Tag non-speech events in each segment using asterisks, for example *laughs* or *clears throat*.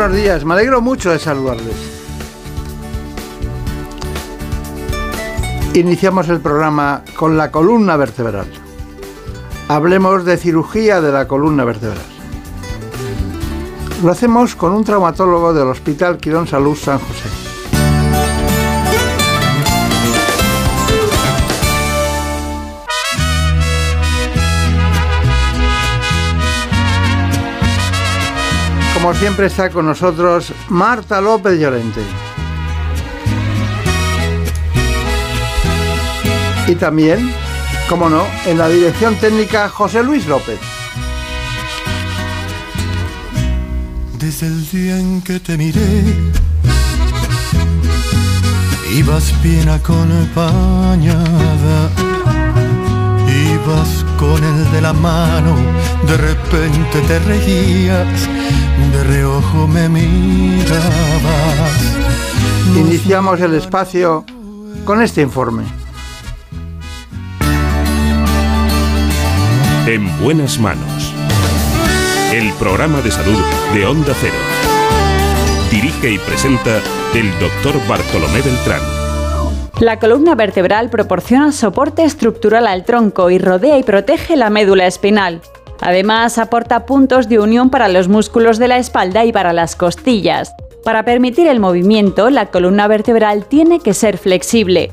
buenos días, me alegro mucho de saludarles. Iniciamos el programa con la columna vertebral. Hablemos de cirugía de la columna vertebral. Lo hacemos con un traumatólogo del Hospital Quirón Salud San José. Como siempre está con nosotros Marta López Llorente. Y también, como no, en la dirección técnica José Luis López. Desde el día en que te miré, ibas bien acompañada, ibas con el de la mano, de repente te reías de reojo me mirabas. Iniciamos el espacio con este informe. En buenas manos. El programa de salud de Onda Cero. Dirige y presenta el doctor Bartolomé Beltrán. La columna vertebral proporciona soporte estructural al tronco y rodea y protege la médula espinal. Además, aporta puntos de unión para los músculos de la espalda y para las costillas. Para permitir el movimiento, la columna vertebral tiene que ser flexible.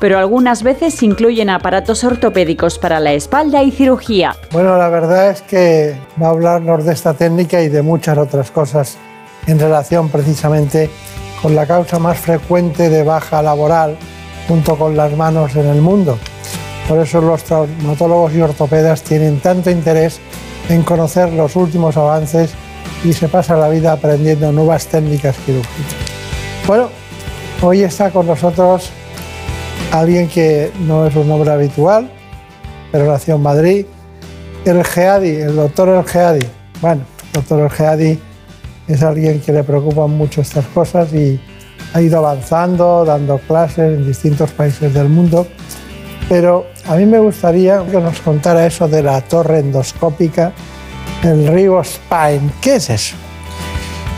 pero algunas veces incluyen aparatos ortopédicos para la espalda y cirugía. Bueno, la verdad es que va a hablarnos de esta técnica y de muchas otras cosas en relación precisamente con la causa más frecuente de baja laboral junto con las manos en el mundo. Por eso los traumatólogos y ortopedas tienen tanto interés en conocer los últimos avances y se pasa la vida aprendiendo nuevas técnicas quirúrgicas. Bueno, hoy está con nosotros alguien que no es un nombre habitual, pero nació en Madrid, el Geadi, el doctor El Geadi. Bueno, el doctor El Geadi es alguien que le preocupan mucho estas cosas y ha ido avanzando, dando clases en distintos países del mundo. Pero a mí me gustaría que nos contara eso de la torre endoscópica, el Rigo Spine. ¿Qué es eso?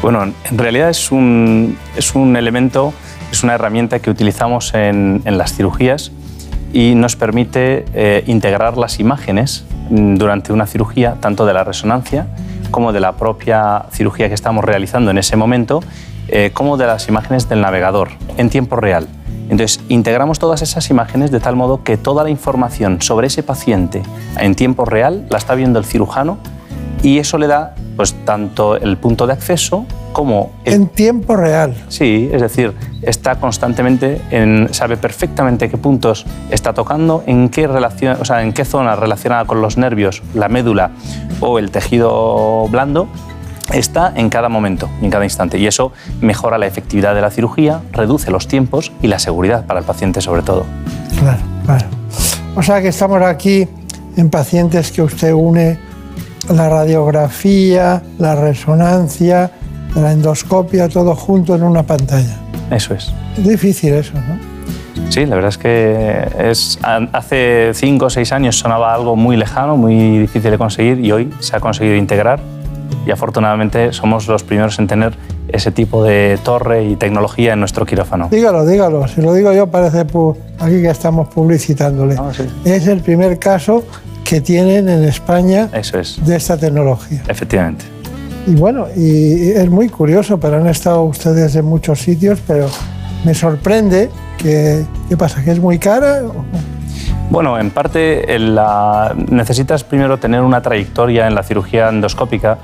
Bueno, en realidad es un, es un elemento es una herramienta que utilizamos en, las cirugías y nos permite eh, integrar las imágenes mm, durante una cirugía, tanto de la resonancia como de la propia cirugía que estamos realizando en ese momento, eh, como de las imágenes del navegador en tiempo real. Entonces, integramos todas esas imágenes de tal modo que toda la información sobre ese paciente en tiempo real la está viendo el cirujano y eso le da pues tanto el punto de acceso como... en tiempo real. Sí, es decir, está constantemente, en, sabe perfectamente qué puntos está tocando, en qué, relación, o sea, en qué zona relacionada con los nervios, la médula o el tejido blando está en cada momento, en cada instante. Y eso mejora la efectividad de la cirugía, reduce los tiempos y la seguridad para el paciente sobre todo. Claro, claro. O sea que estamos aquí en pacientes que usted une la radiografía, la resonancia, la endoscopia, todo junto en una pantalla. Eso es. Es difícil eso, ¿no? Sí, la verdad es que es, hace cinco o seis años sonaba algo muy lejano, muy difícil de conseguir y hoy se ha conseguido integrar y afortunadamente somos los primeros en tener ese tipo de torre y tecnología en nuestro quirófano. Dígalo, dígalo. Si lo digo yo parece aquí que estamos publicitándole. Ah, es el primer caso que tienen en España Eso es. de esta tecnología. Efectivamente. Y bueno, y es muy curioso, pero han estado ustedes en muchos sitios, pero me sorprende que, ¿qué pasa? ¿Que es muy cara? Bueno, en parte necesitas primero tener una trayectoria en la cirugía endoscópica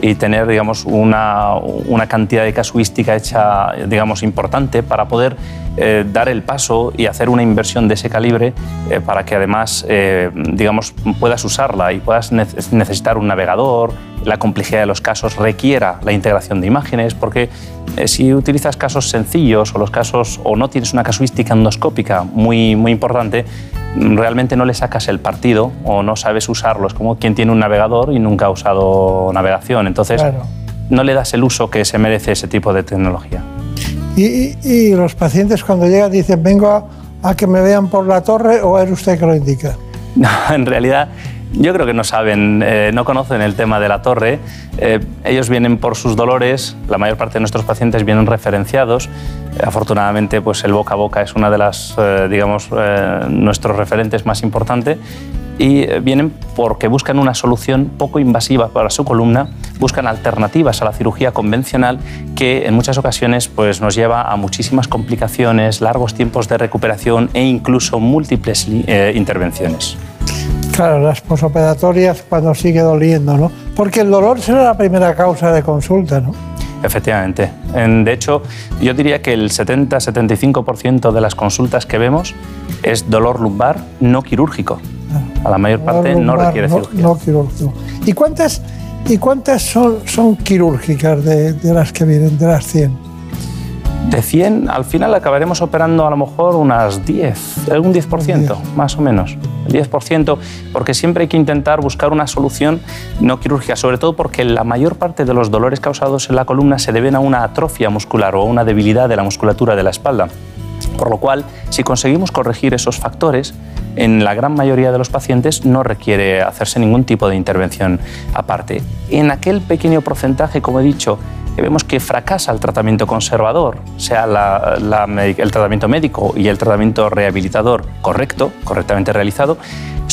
y tener, digamos, una, una cantidad de casuística hecha, digamos, importante para poder eh, dar el paso y hacer una inversión de ese calibre eh, para que además, eh, digamos, puedas usarla y puedas necesitar un navegador, la complejidad de los casos requiera la integración de imágenes, porque si utilizas casos sencillos o los casos o no tienes una casuística endoscópica muy, muy importante, realmente no le sacas el partido o no sabes usarlo. Es como quien tiene un navegador y nunca ha usado navegación. Entonces, no le das el uso que se merece ese tipo de tecnología. Y, los pacientes cuando llegan dicen, vengo a, que me vean por la torre o es usted que lo indica. *laughs* No, en realidad yo creo que no saben, eh, no conocen el tema de la torre. Eh, ellos vienen por sus dolores, la mayor parte de nuestros pacientes vienen referenciados. afortunadamente, pues el boca a boca es una de las, eh, digamos, nuestros referentes más importantes y eh, vienen porque buscan una solución poco invasiva para su columna, buscan alternativas a la cirugía convencional que en muchas ocasiones pues, nos lleva a muchísimas complicaciones, largos tiempos de recuperación e incluso múltiples eh, intervenciones. Claro, las posoperatorias cuando sigue doliendo, ¿no? Porque el dolor será la primera causa de consulta, ¿no? Efectivamente. De hecho, yo diría que el 70-75% de las consultas que vemos es dolor lumbar no quirúrgico. A la mayor parte no requiere cirugía. No, quirúrgico. ¿Y cuántas, y cuántas son, son quirúrgicas de, de, las que vienen, de las 100? De 100, al final acabaremos operando a lo mejor unas 10, algún 10%, más o menos. El 10%, porque siempre hay que intentar buscar una solución no quirúrgica, sobre todo porque la mayor parte de los dolores causados en la columna se deben a una atrofia muscular o a una debilidad de la musculatura de la espalda. Por lo cual, si conseguimos corregir esos factores, en la gran mayoría de los pacientes no requiere hacerse ningún tipo de intervención aparte. En aquel pequeño porcentaje, como he dicho, vemos que fracasa el tratamiento conservador, sea el tratamiento médico y el tratamiento rehabilitador correcto, correctamente realizado,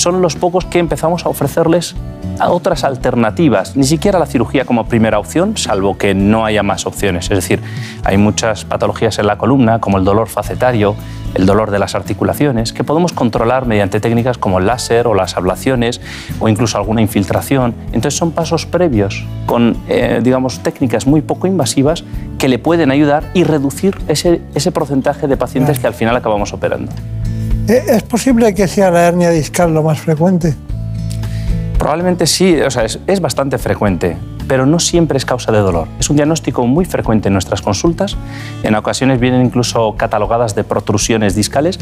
son los pocos que empezamos a ofrecerles a otras alternativas, ni siquiera la cirugía como primera opción, salvo que no haya más opciones. Es decir, hay muchas patologías en la columna, como el dolor facetario, el dolor de las articulaciones, que podemos controlar mediante técnicas como el láser o las ablaciones o incluso alguna infiltración. Entonces son pasos previos con, eh, digamos, técnicas muy poco invasivas que le pueden ayudar y reducir ese, ese porcentaje de pacientes que al final acabamos operando. Eh, ¿Es posible que sea la hernia discal lo más frecuente? Probablemente sí, o sea, es, es, bastante frecuente, pero no siempre es causa de dolor. Es un diagnóstico muy frecuente en nuestras consultas. En ocasiones vienen incluso catalogadas de protrusiones discales,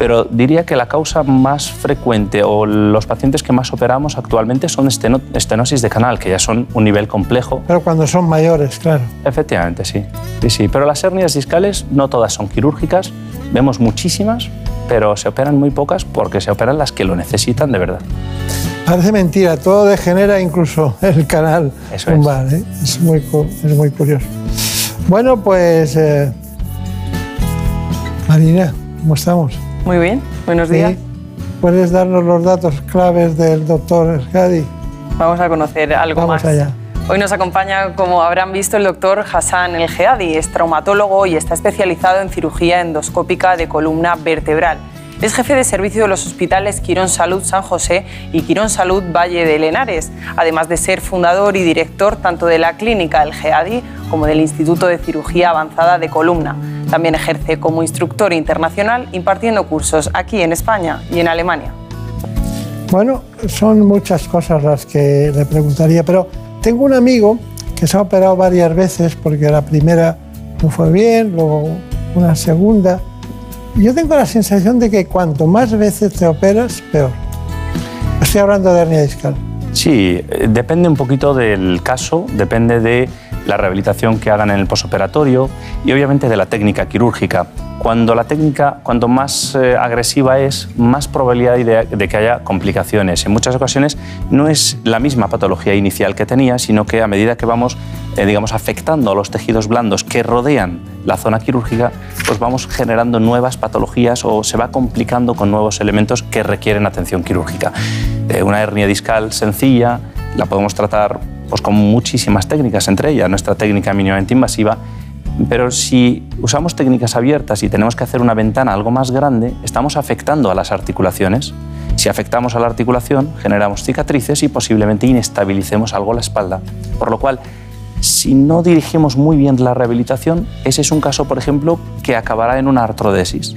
pero diría que la causa más frecuente o los pacientes que más operamos actualmente son estenosis de canal, que ya son un nivel complejo. Pero cuando son mayores, claro. Efectivamente, sí. Sí, sí. Pero las hernias discales no todas son quirúrgicas, vemos muchísimas, pero se operan muy pocas porque se operan las que lo necesitan de verdad. Parece mentira, todo degenera incluso el canal Eso es. ¿eh? es, muy, es muy curioso. Bueno, pues eh, Marina, ¿cómo estamos? Muy bien, buenos días. ¿Puedes darnos los datos claves del doctor Gadi? Vamos a conocer algo Vamos más. allá. Hoy nos acompaña, como habrán visto, el doctor Hassan El Geadi. Es traumatólogo y está especializado en cirugía endoscópica de columna vertebral. Es jefe de servicio de los hospitales Quirón Salud San José y Quirón Salud Valle de Lenares, además de ser fundador y director tanto de la clínica El GEADI como del Instituto de Cirugía Avanzada de Columna. También ejerce como instructor internacional impartiendo cursos aquí en España y en Alemania. Bueno, son muchas cosas las que le preguntaría, pero tengo un amigo que se ha operado varias veces porque la primera no fue bien, luego una segunda yo tengo la sensación de que cuanto más veces te operas, peor. Estoy hablando de hernia discal. Sí, eh, depende un poquito del caso, depende de la rehabilitación que hagan en el posoperatorio y obviamente de la técnica quirúrgica. Cuando la técnica, cuanto más eh, agresiva es, más probabilidad hay de, que haya complicaciones. En muchas ocasiones no es la misma patología inicial que tenía, sino que a medida que vamos, eh, digamos, afectando a los tejidos blandos que rodean la zona quirúrgica, pues vamos generando nuevas patologías o se va complicando con nuevos elementos que requieren atención quirúrgica. Eh, una hernia discal sencilla la podemos tratar pues, con muchísimas técnicas, entre ellas nuestra técnica mínimamente invasiva pero si usamos técnicas abiertas y tenemos que hacer una ventana algo más grande, estamos afectando a las articulaciones Si afectamos a la articulación, generamos cicatrices y posiblemente inestabilicemos algo la espalda. Por lo cual, si no dirigimos muy bien la rehabilitación, ese es un caso, por ejemplo, que acabará en una artrodesis,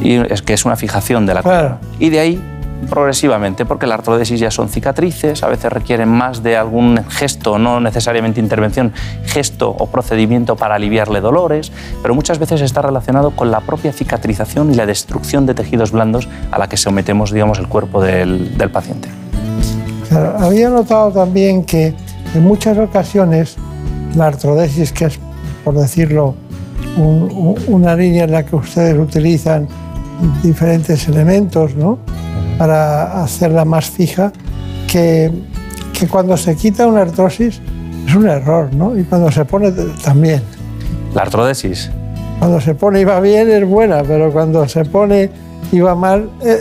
y es que es una fijación de la Claro. Y de ahí progresivamente, porque la artrodesis ya son cicatrices, a veces requieren más de algún gesto, no necesariamente intervención, gesto o procedimiento para aliviarle dolores, pero muchas veces está relacionado con la propia cicatrización y la destrucción de tejidos blandos a la que sometemos, digamos, el cuerpo del, del paciente. Había notado también que en muchas ocasiones la artrodesis, que es, por decirlo, un- un- una línea en la que ustedes utilizan diferentes elementos ¿no? Para hacerla más fija, que, que cuando se quita una artrosis es un error, ¿no? Y cuando se pone también. La artrodesis, Cuando se pone y va bien es buena, pero cuando se pone y va mal, eh,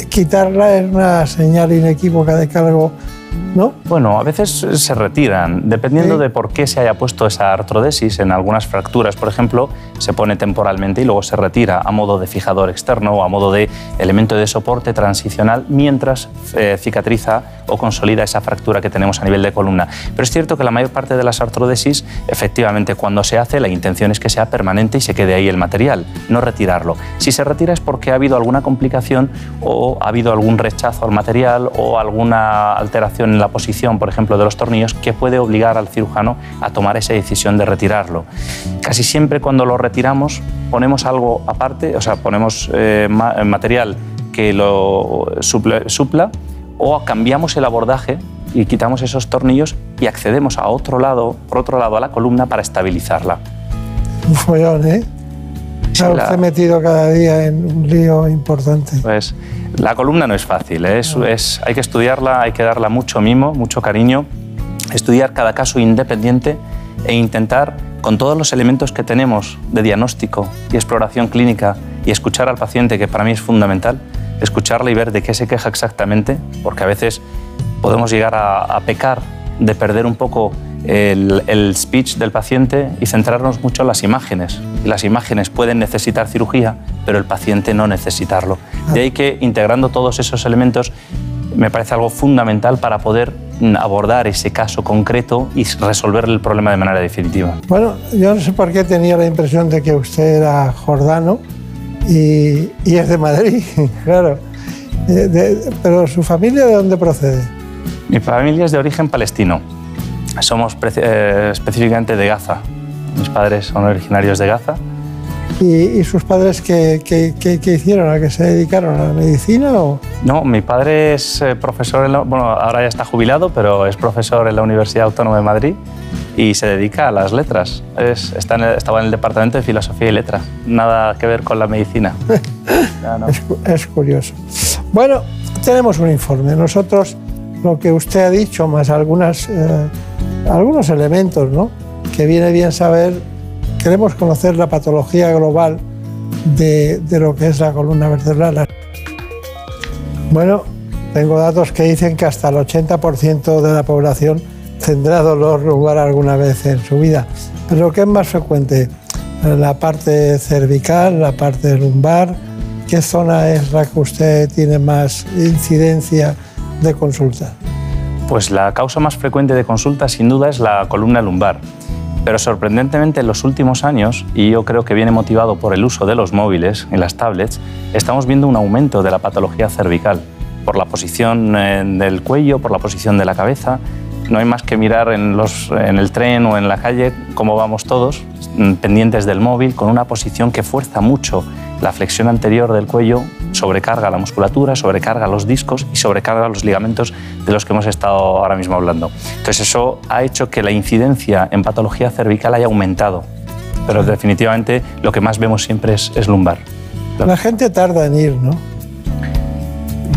eh, quitarla es una señal inequívoca de que algo, ¿no? Bueno, a veces se retiran, dependiendo Sí. de por qué se haya puesto esa artrodesis. En algunas fracturas, por ejemplo, se pone temporalmente y luego se retira a modo de fijador externo o a modo de elemento de soporte transicional mientras eh, cicatriza o consolida esa fractura que tenemos a nivel de columna. Pero es cierto que la mayor parte de las artrodesis, efectivamente, cuando se hace, la intención es que sea permanente y se quede ahí el material, no retirarlo. Si se retira es porque ha habido alguna complicación o ha habido algún rechazo al material o alguna alteración en la posición, por ejemplo, de los tornillos, que puede obligar al cirujano a tomar esa decisión de retirarlo. Casi siempre cuando lo retiramos ponemos algo aparte, o sea, ponemos eh, ma- material que lo suple- supla o cambiamos el abordaje y quitamos esos tornillos y accedemos a otro lado, por otro lado a la columna para estabilizarla. Un follón, ¿eh? Está la- usted metido cada día en un lío importante. Pues la columna no es fácil, ¿eh? es, es- hay que estudiarla, hay que darla mucho mimo, mucho cariño, estudiar cada caso independiente e intentar, con todos los elementos que tenemos de diagnóstico y exploración clínica y escuchar al paciente, que para mí es fundamental, escucharle y ver de qué se queja exactamente, porque a veces podemos llegar a, a pecar de perder un poco el, el speech del paciente y centrarnos mucho en las imágenes. Las imágenes pueden necesitar cirugía, pero el paciente no necesitarlo. De ahí que integrando todos esos elementos me parece algo fundamental para poder abordar ese caso concreto y resolver el problema de manera definitiva. Bueno, yo no sé por qué tenía la impresión de que usted era jordano y, y es de Madrid, *laughs* claro. Eh, de- pero su familia de dónde procede? Mi familia es de origen palestino. Somos eh, específicamente de Gaza. Mis padres son originarios de Gaza. ¿Y, y sus padres qué, qué- qué- qué hicieron? ¿A qué se dedicaron? ¿A la medicina o...? No, mi padre es eh, profesor, en la- bueno, ahora ya está jubilado, pero es profesor en la Universidad Autónoma de Madrid y se dedica a las letras. Es- está en el- estaba en el Departamento de Filosofía y Letra. Nada que ver con la medicina. *laughs* Ya, no. Es, es curioso. Bueno, tenemos un informe. Nosotros, lo que usted ha dicho, más algunas, eh, algunos elementos, ¿no? Que viene bien saber, queremos conocer la patología global de, de lo que es la columna vertebral. Bueno, tengo datos que dicen que hasta el 80% de la población tendrá dolor lumbar alguna vez en su vida. Pero ¿qué es más frecuente? La parte cervical, la parte lumbar. ¿Qué zona es la que usted tiene más incidencia de consulta? Pues la causa más frecuente de consulta sin duda es la columna lumbar. Pero sorprendentemente en los últimos años, y yo creo que viene motivado por el uso de los móviles y las tablets, estamos viendo un aumento de la patología cervical por la posición eh, del cuello, por la posición de la cabeza. No hay más que mirar en, en el tren o en la calle cómo vamos todos, mm, pendientes del móvil, con una posición que fuerza mucho la flexión anterior del cuello, sobrecarga la musculatura, sobrecarga los discos y sobrecarga los ligamentos de los que hemos estado ahora mismo hablando. Entonces eso ha hecho que la incidencia en patología cervical haya aumentado, pero definitivamente lo que más vemos siempre es, es lumbar. La gente tarda en ir, ¿no?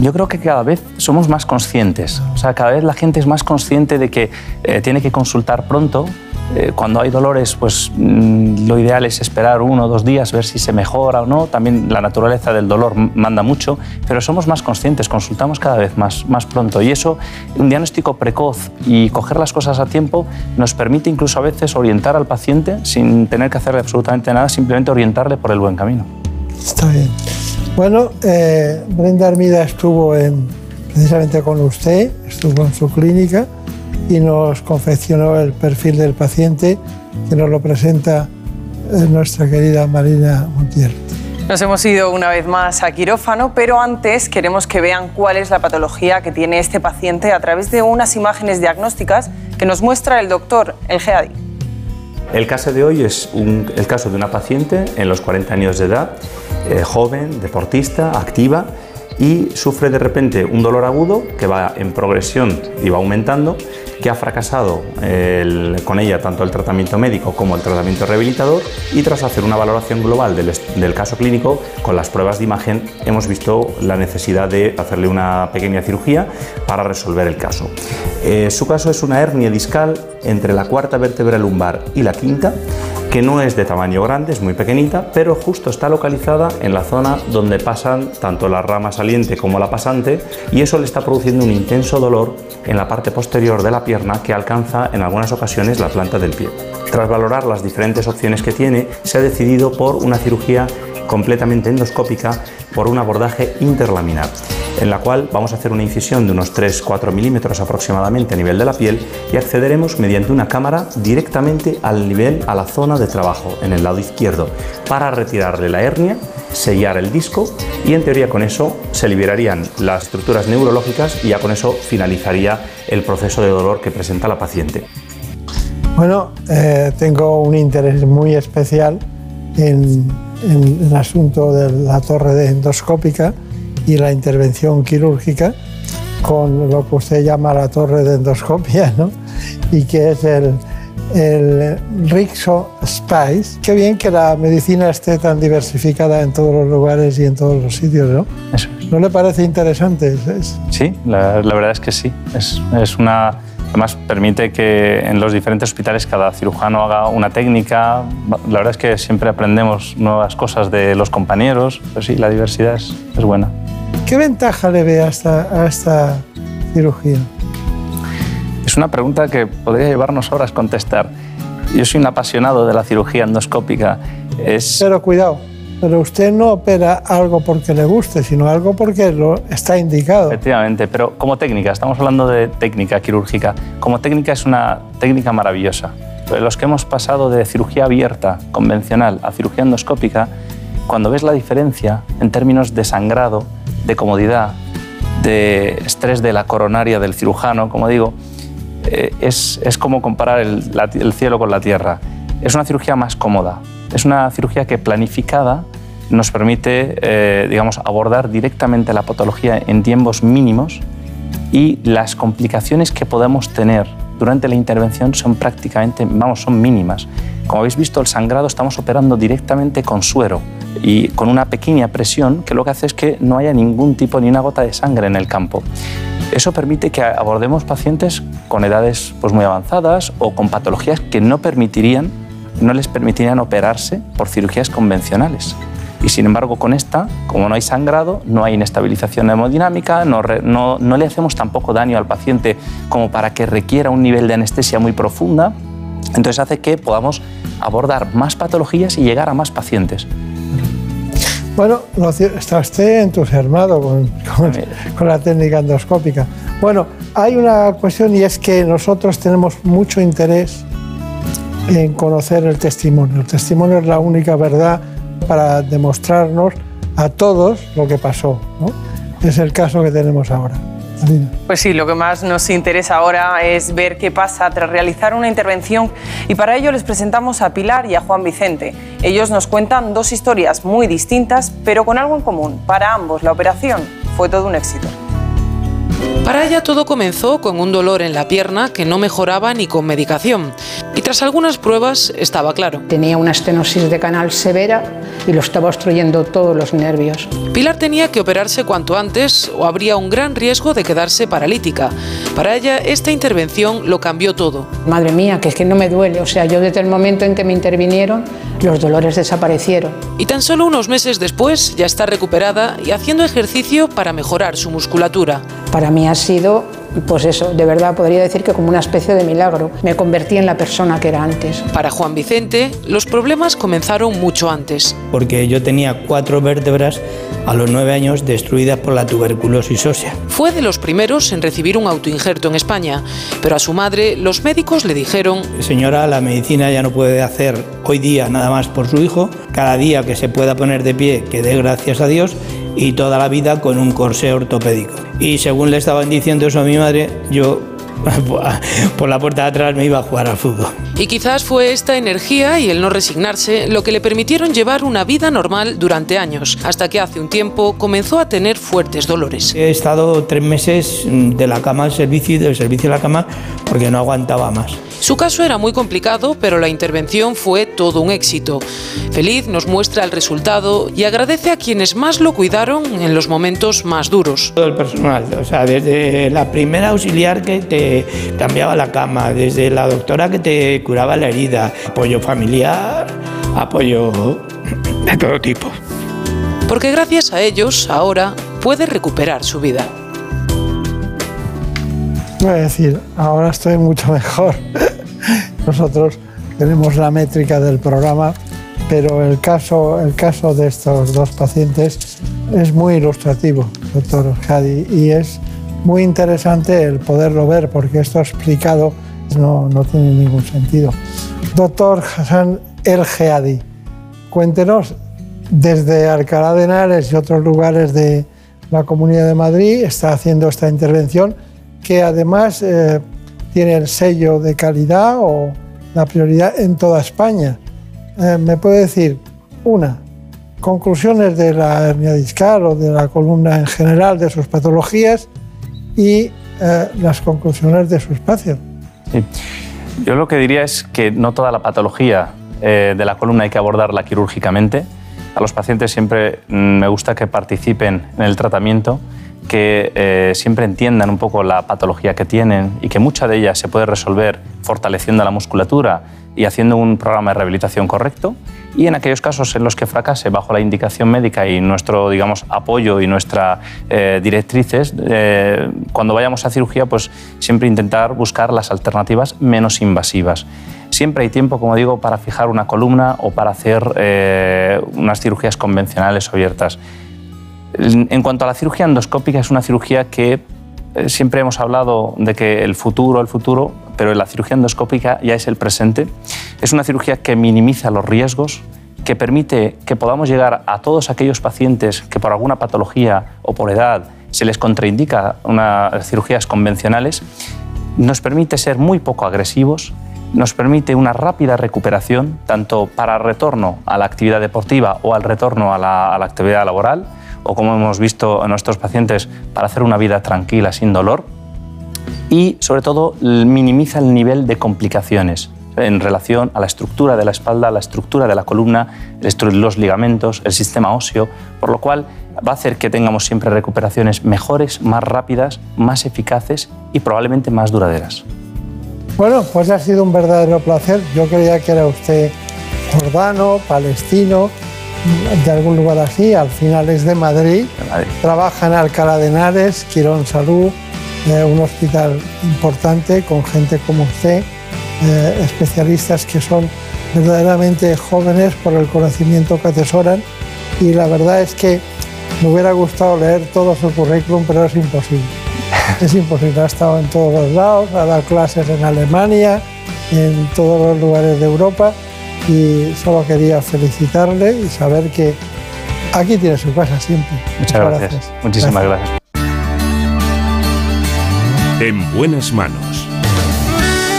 Yo creo que cada vez somos más conscientes, o sea, cada vez la gente es más consciente de que eh, tiene que consultar pronto. Eh, cuando hay dolores, pues mm, lo ideal es esperar uno o dos días, ver si se mejora o no. También la naturaleza del dolor manda mucho, pero somos más conscientes, consultamos cada vez más, más pronto. Y eso, un diagnóstico precoz y coger las cosas a tiempo, nos permite incluso a veces orientar al paciente sin tener que hacerle absolutamente nada, simplemente orientarle por el buen camino. Está bien. Bueno, eh, Brenda Armida estuvo en, precisamente con usted, estuvo en su clínica y nos confeccionó el perfil del paciente que nos lo presenta eh, nuestra querida Marina Montiel. Nos hemos ido una vez más a quirófano, pero antes queremos que vean cuál es la patología que tiene este paciente a través de unas imágenes diagnósticas que nos muestra el doctor El Geadi. El caso de hoy es el caso de una paciente en los 40 años de edad, eh, joven, deportista, activa y sufre de repente un dolor agudo que va en progresión y va aumentando que ha fracasado con ella tanto el tratamiento médico como el tratamiento rehabilitador y tras hacer una valoración global del, caso clínico con las pruebas de imagen hemos visto la necesidad de hacerle una pequeña cirugía para resolver el caso. Eh, su caso es una hernia discal entre la cuarta vértebra lumbar y la quinta que no es de tamaño grande, es muy pequeñita, pero justo está localizada en la zona donde pasan tanto la rama saliente como la pasante y eso le está produciendo un intenso dolor en la parte posterior de la pierna que alcanza en algunas ocasiones la planta del pie. Tras valorar las diferentes opciones que tiene, se ha decidido por una cirugía completamente endoscópica por un abordaje interlaminar, en la cual vamos a hacer una incisión de unos 3-4 milímetros aproximadamente a nivel de la piel y accederemos mediante una cámara directamente al nivel, a la zona de trabajo, en el lado izquierdo, para retirarle la hernia, sellar el disco y en teoría con eso se liberarían las estructuras neurológicas y ya con eso finalizaría el proceso de dolor que presenta la paciente. Bueno, eh, tengo un interés muy especial en en el asunto de la torre endoscópica y la intervención quirúrgica con lo que usted llama la torre de endoscopia, ¿no? y que es el, el Rixo Spice. Qué bien que la medicina esté tan diversificada en todos los lugares y en todos los sitios, ¿no? ¿No le parece interesante? Sí, la, la, verdad es que sí. Es, es una Además, permite que en los diferentes hospitales cada cirujano haga una técnica. La verdad es que siempre aprendemos nuevas cosas de los compañeros, pero sí, la diversidad es, es buena. ¿Qué ventaja le ve a esta, a esta cirugía? Es una pregunta que podría llevarnos horas contestar. Yo soy un apasionado de la cirugía endoscópica. Es... Pero cuidado, pero usted no opera algo porque le guste, sino algo porque lo está indicado. Efectivamente, pero como técnica, estamos hablando de técnica quirúrgica. Como técnica es una técnica maravillosa. Los que hemos pasado de cirugía abierta, convencional, a cirugía endoscópica, cuando ves la diferencia en términos de sangrado, de comodidad, de estrés de la coronaria del cirujano, como digo, eh, es, es, como comparar el, el cielo con la tierra. Es una cirugía más cómoda, es una cirugía que planificada nos permite eh, digamos, abordar directamente la patología en tiempos mínimos y las complicaciones que podemos tener durante la intervención son prácticamente, vamos, son mínimas. Como habéis visto, el sangrado estamos operando directamente con suero y con una pequeña presión que lo que hace es que no haya ningún tipo ni una gota de sangre en el campo. Eso permite que abordemos pacientes con edades pues, muy avanzadas o con patologías que no permitirían no les permitirían operarse por cirugías convencionales. Y sin embargo, con esta, como no hay sangrado, no hay inestabilización hemodinámica, no, no, le hacemos tampoco daño al paciente como para que requiera un nivel de anestesia muy profunda, entonces hace que podamos abordar más patologías y llegar a más pacientes. Bueno, está usted entusiasmado con, con, con, la técnica endoscópica. Bueno, hay una cuestión y es que nosotros tenemos mucho interés en conocer el testimonio. El testimonio es la única verdad para demostrarnos a todos lo que pasó. Es el caso que tenemos ahora. Pues sí, lo que más nos interesa ahora es ver qué pasa tras realizar una intervención y para ello les presentamos a Pilar y a Juan Vicente. Ellos nos cuentan dos historias muy distintas, pero con algo en común. Para ambos la operación fue todo un éxito. Para ella todo comenzó con un dolor en la pierna que no mejoraba ni con medicación. Y tras algunas pruebas estaba claro. Tenía una estenosis de canal severa y lo estaba obstruyendo todos los nervios. Pilar tenía que operarse cuanto antes o habría un gran riesgo de quedarse paralítica. Para ella esta intervención lo cambió todo. Madre mía, que es que no me duele. O sea, yo desde el momento en que me intervinieron, los dolores desaparecieron. Y tan solo unos meses después ya está recuperada y haciendo ejercicio para mejorar su musculatura. Para mí ha sido pues eso, de verdad podría decir que como una especie de milagro. Me convertí en la persona que era antes. Para Juan Vicente, los problemas comenzaron mucho antes. Porque yo tenía cuatro vértebras a los nueve años destruidas por la tuberculosis ósea. Fue de los primeros en recibir un autoinjerto en España, pero a su madre los médicos le dijeron... Señora, la medicina ya no puede hacer hoy día nada más por su hijo. Cada día que se pueda poner de pie, que dé gracias a Dios y toda la vida con un corsé ortopédico. Y según le estaban diciendo eso a mi madre, yo *laughs* por la puerta de atrás me iba a jugar al fútbol. Y quizás fue esta energía y el no resignarse lo que le permitieron llevar una vida normal durante años, hasta que hace un tiempo comenzó a tener fuertes dolores. He estado tres meses de la cama al servicio y del servicio a la cama porque no aguantaba más. Su caso era muy complicado, pero la intervención fue todo un éxito. Feliz nos muestra el resultado y agradece a quienes más lo cuidaron en los momentos más duros. Todo el personal, o sea, desde la primera auxiliar que te cambiaba la cama, desde la doctora que te curaba la herida, apoyo familiar, apoyo de todo tipo. Porque gracias a ellos ahora puede recuperar su vida. Voy a decir, ahora estoy mucho mejor. *laughs* Nosotros tenemos la métrica del programa, pero el caso, el caso de estos dos pacientes es muy ilustrativo, doctor Jadi, y es muy interesante el poderlo ver, porque esto explicado no, no tiene ningún sentido. Doctor Hassan El Jadi, cuéntenos, desde Alcalá de Henares y otros lugares de la Comunidad de Madrid está haciendo esta intervención que además eh, tiene el sello de calidad o la prioridad en toda España. Eh, ¿Me puede decir, una, conclusiones de la hernia discal o de la columna en general, de sus patologías y eh, las conclusiones de su espacio? Yo lo que diría es que no toda la patología de la columna hay que abordarla quirúrgicamente. A los pacientes siempre mm, me gusta que participen en el tratamiento que eh, siempre entiendan un poco la patología que tienen y que mucha de ellas se puede resolver fortaleciendo la musculatura y haciendo un programa de rehabilitación correcto. Y en aquellos casos en los que fracase bajo la indicación médica y nuestro digamos, apoyo y nuestras eh, directrices, eh, cuando vayamos a cirugía, pues siempre intentar buscar las alternativas menos invasivas. Siempre hay tiempo, como digo, para fijar una columna o para hacer unas cirugías convencionales abiertas. En cuanto a la cirugía endoscópica, es una cirugía que eh, siempre hemos hablado de que el futuro, el futuro, pero la cirugía endoscópica ya es el presente. Es una cirugía que minimiza los riesgos, que permite que podamos llegar a todos aquellos pacientes que por alguna patología o por edad se les contraindica unas cirugías convencionales, nos permite ser muy poco agresivos, nos permite una rápida recuperación, tanto para retorno a la actividad deportiva o al retorno a la, a la actividad laboral, o como hemos visto a nuestros pacientes, para hacer una vida tranquila, sin dolor. Y sobre todo minimiza el nivel de complicaciones en relación a la estructura de la espalda, la estructura de la columna, los ligamentos, el sistema óseo, por lo cual va a hacer que tengamos siempre recuperaciones mejores, más rápidas, más eficaces y probablemente más duraderas. Bueno, pues ha sido un verdadero placer. Yo creía que era usted jordano, palestino, de algún lugar así, al final es de Madrid, trabaja en Alcalá de Henares, Quirón Salud, eh, un hospital importante con gente como usted, eh, especialistas que son verdaderamente jóvenes por el conocimiento que atesoran. Y la verdad es que me hubiera gustado leer todo su currículum, pero es imposible. *laughs* Es imposible, ha estado en todos los lados, ha dado clases en Alemania, en todos los lugares de Europa y solo quería felicitarle y saber que aquí tiene su casa siempre. Muchas, gracias. Muchísimas gracias. En buenas manos.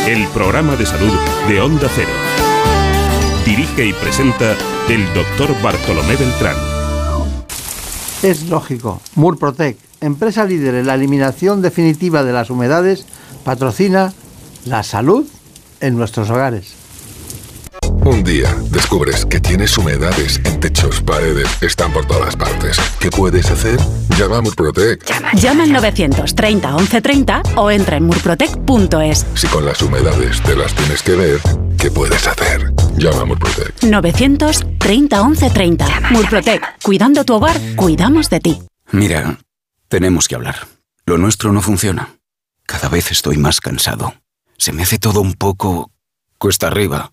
El programa de salud de Onda Cero. Dirige y presenta el doctor Bartolomé Beltrán. Es lógico. Murprotec, empresa líder en la eliminación definitiva de las humedades, patrocina la salud en nuestros hogares. Un día descubres que tienes humedades en techos, paredes, están por todas partes. ¿Qué puedes hacer? Llama a Murprotec. Llama, al 930 1130 o entra en murprotec.es. Si con las humedades te las tienes que ver, ¿qué puedes hacer? Llama a Murprotec. 930 1130. Murprotec. Cuidando tu hogar, cuidamos de ti. Mira, tenemos que hablar. Lo nuestro no funciona. Cada vez estoy más cansado. Se me hace todo un poco cuesta arriba.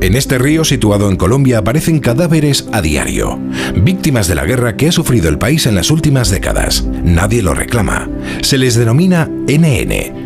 En este río situado en Colombia aparecen cadáveres a diario, víctimas de la guerra que ha sufrido el país en las últimas décadas. Nadie lo reclama. Se les denomina NN,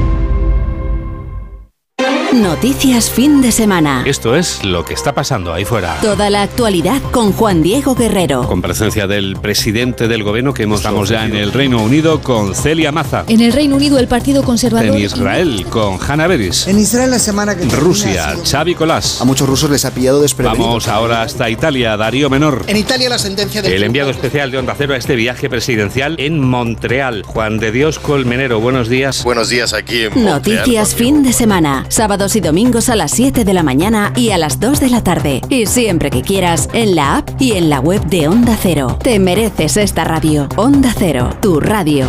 Noticias fin de semana. Esto es lo que está pasando ahí fuera. Toda la actualidad con Juan Diego Guerrero. Con presencia del presidente del gobierno que hemos Estamos ya en el Reino Unido con Celia Maza. En el Reino Unido el Partido Conservador. En Israel con Hanna Beris. En Israel la semana que Rusia, Xavi Colás. A muchos rusos les ha pillado desprevenidos. Vamos ahora hasta Italia, Darío Menor. En Italia la sentencia del El enviado especial de Onda Cero a este viaje presidencial en Montreal. Juan de Dios Colmenero, buenos días. Buenos días aquí en Montreal, Noticias fin de semana. Sábados y domingos a las 7 de la mañana y a las 2 de la tarde. Y siempre que quieras, en la app y en la web de Onda Cero. Te mereces esta radio. Onda Cero, tu radio.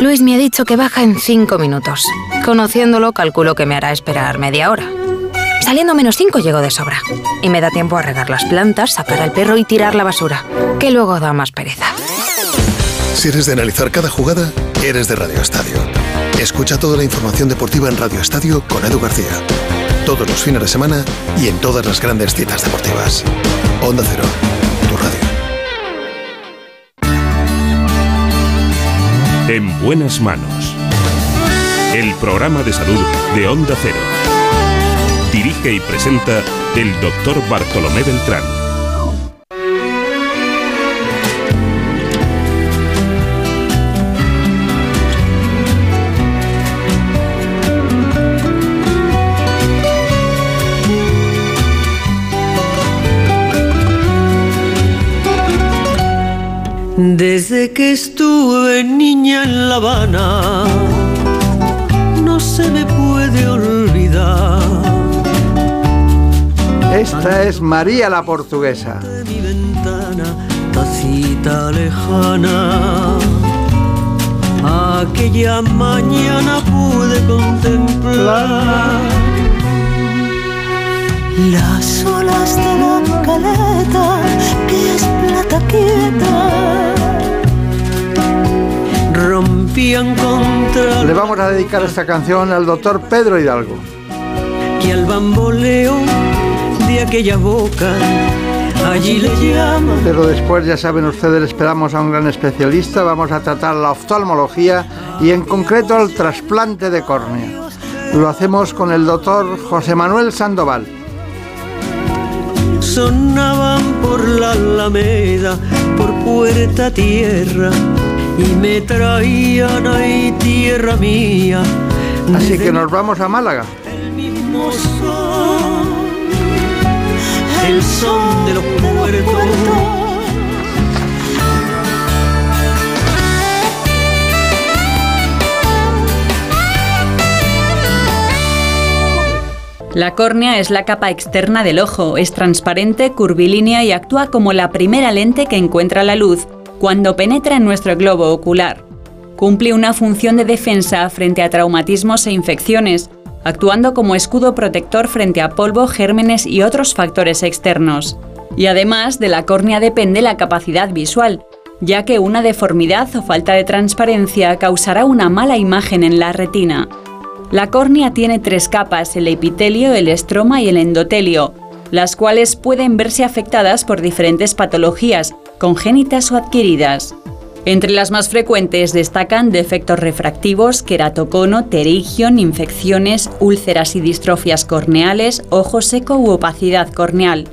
Luis me ha dicho que baja en 5 minutos. Conociéndolo, calculo que me hará esperar media hora. Saliendo menos 5 llego de sobra. Y me da tiempo a regar las plantas, sacar al perro y tirar la basura, que luego da más pereza. Si eres de analizar cada jugada, eres de Radio Estadio. Escucha toda la información deportiva en Radio Estadio con Edu García. Todos los fines de semana y en todas las grandes citas deportivas. Onda Cero, tu radio. En buenas manos. El programa de salud de Onda Cero. Dirige y presenta el doctor Bartolomé Beltrán. Desde que estuve niña en La Habana, no se me puede olvidar. Esta es María la Portuguesa. De mi ventana, tacita lejana. Aquella mañana pude contemplar las olas de la caleta que es plata quieta rompían contra Le vamos a dedicar esta canción al doctor Pedro Hidalgo. y al bamboleo de aquella boca allí le llaman Pero después, ya saben ustedes, esperamos a un gran especialista. Vamos a tratar la oftalmología y en concreto el trasplante de córnea. Lo hacemos con el doctor José Manuel Sandoval. Sonaban por la alameda por puerta tierra y me traían ahí tierra mía Así que nos vamos a Málaga. mismo son el son de los puertos La córnea es la capa externa del ojo, es transparente, curvilínea y actúa como la primera lente que encuentra la luz cuando penetra en nuestro globo ocular. Cumple una función de defensa frente a traumatismos e infecciones, actuando como escudo protector frente a polvo, gérmenes y otros factores externos. Y además, de la córnea depende la capacidad visual, ya que una deformidad o falta de transparencia causará una mala imagen en la retina. La córnea tiene tres capas, el epitelio, el estroma y el endotelio, las cuales pueden verse afectadas por diferentes patologías, congénitas o adquiridas. Entre las más frecuentes destacan defectos refractivos, queratocono, terigion, infecciones, úlceras y distrofias corneales, ojo seco u opacidad corneal.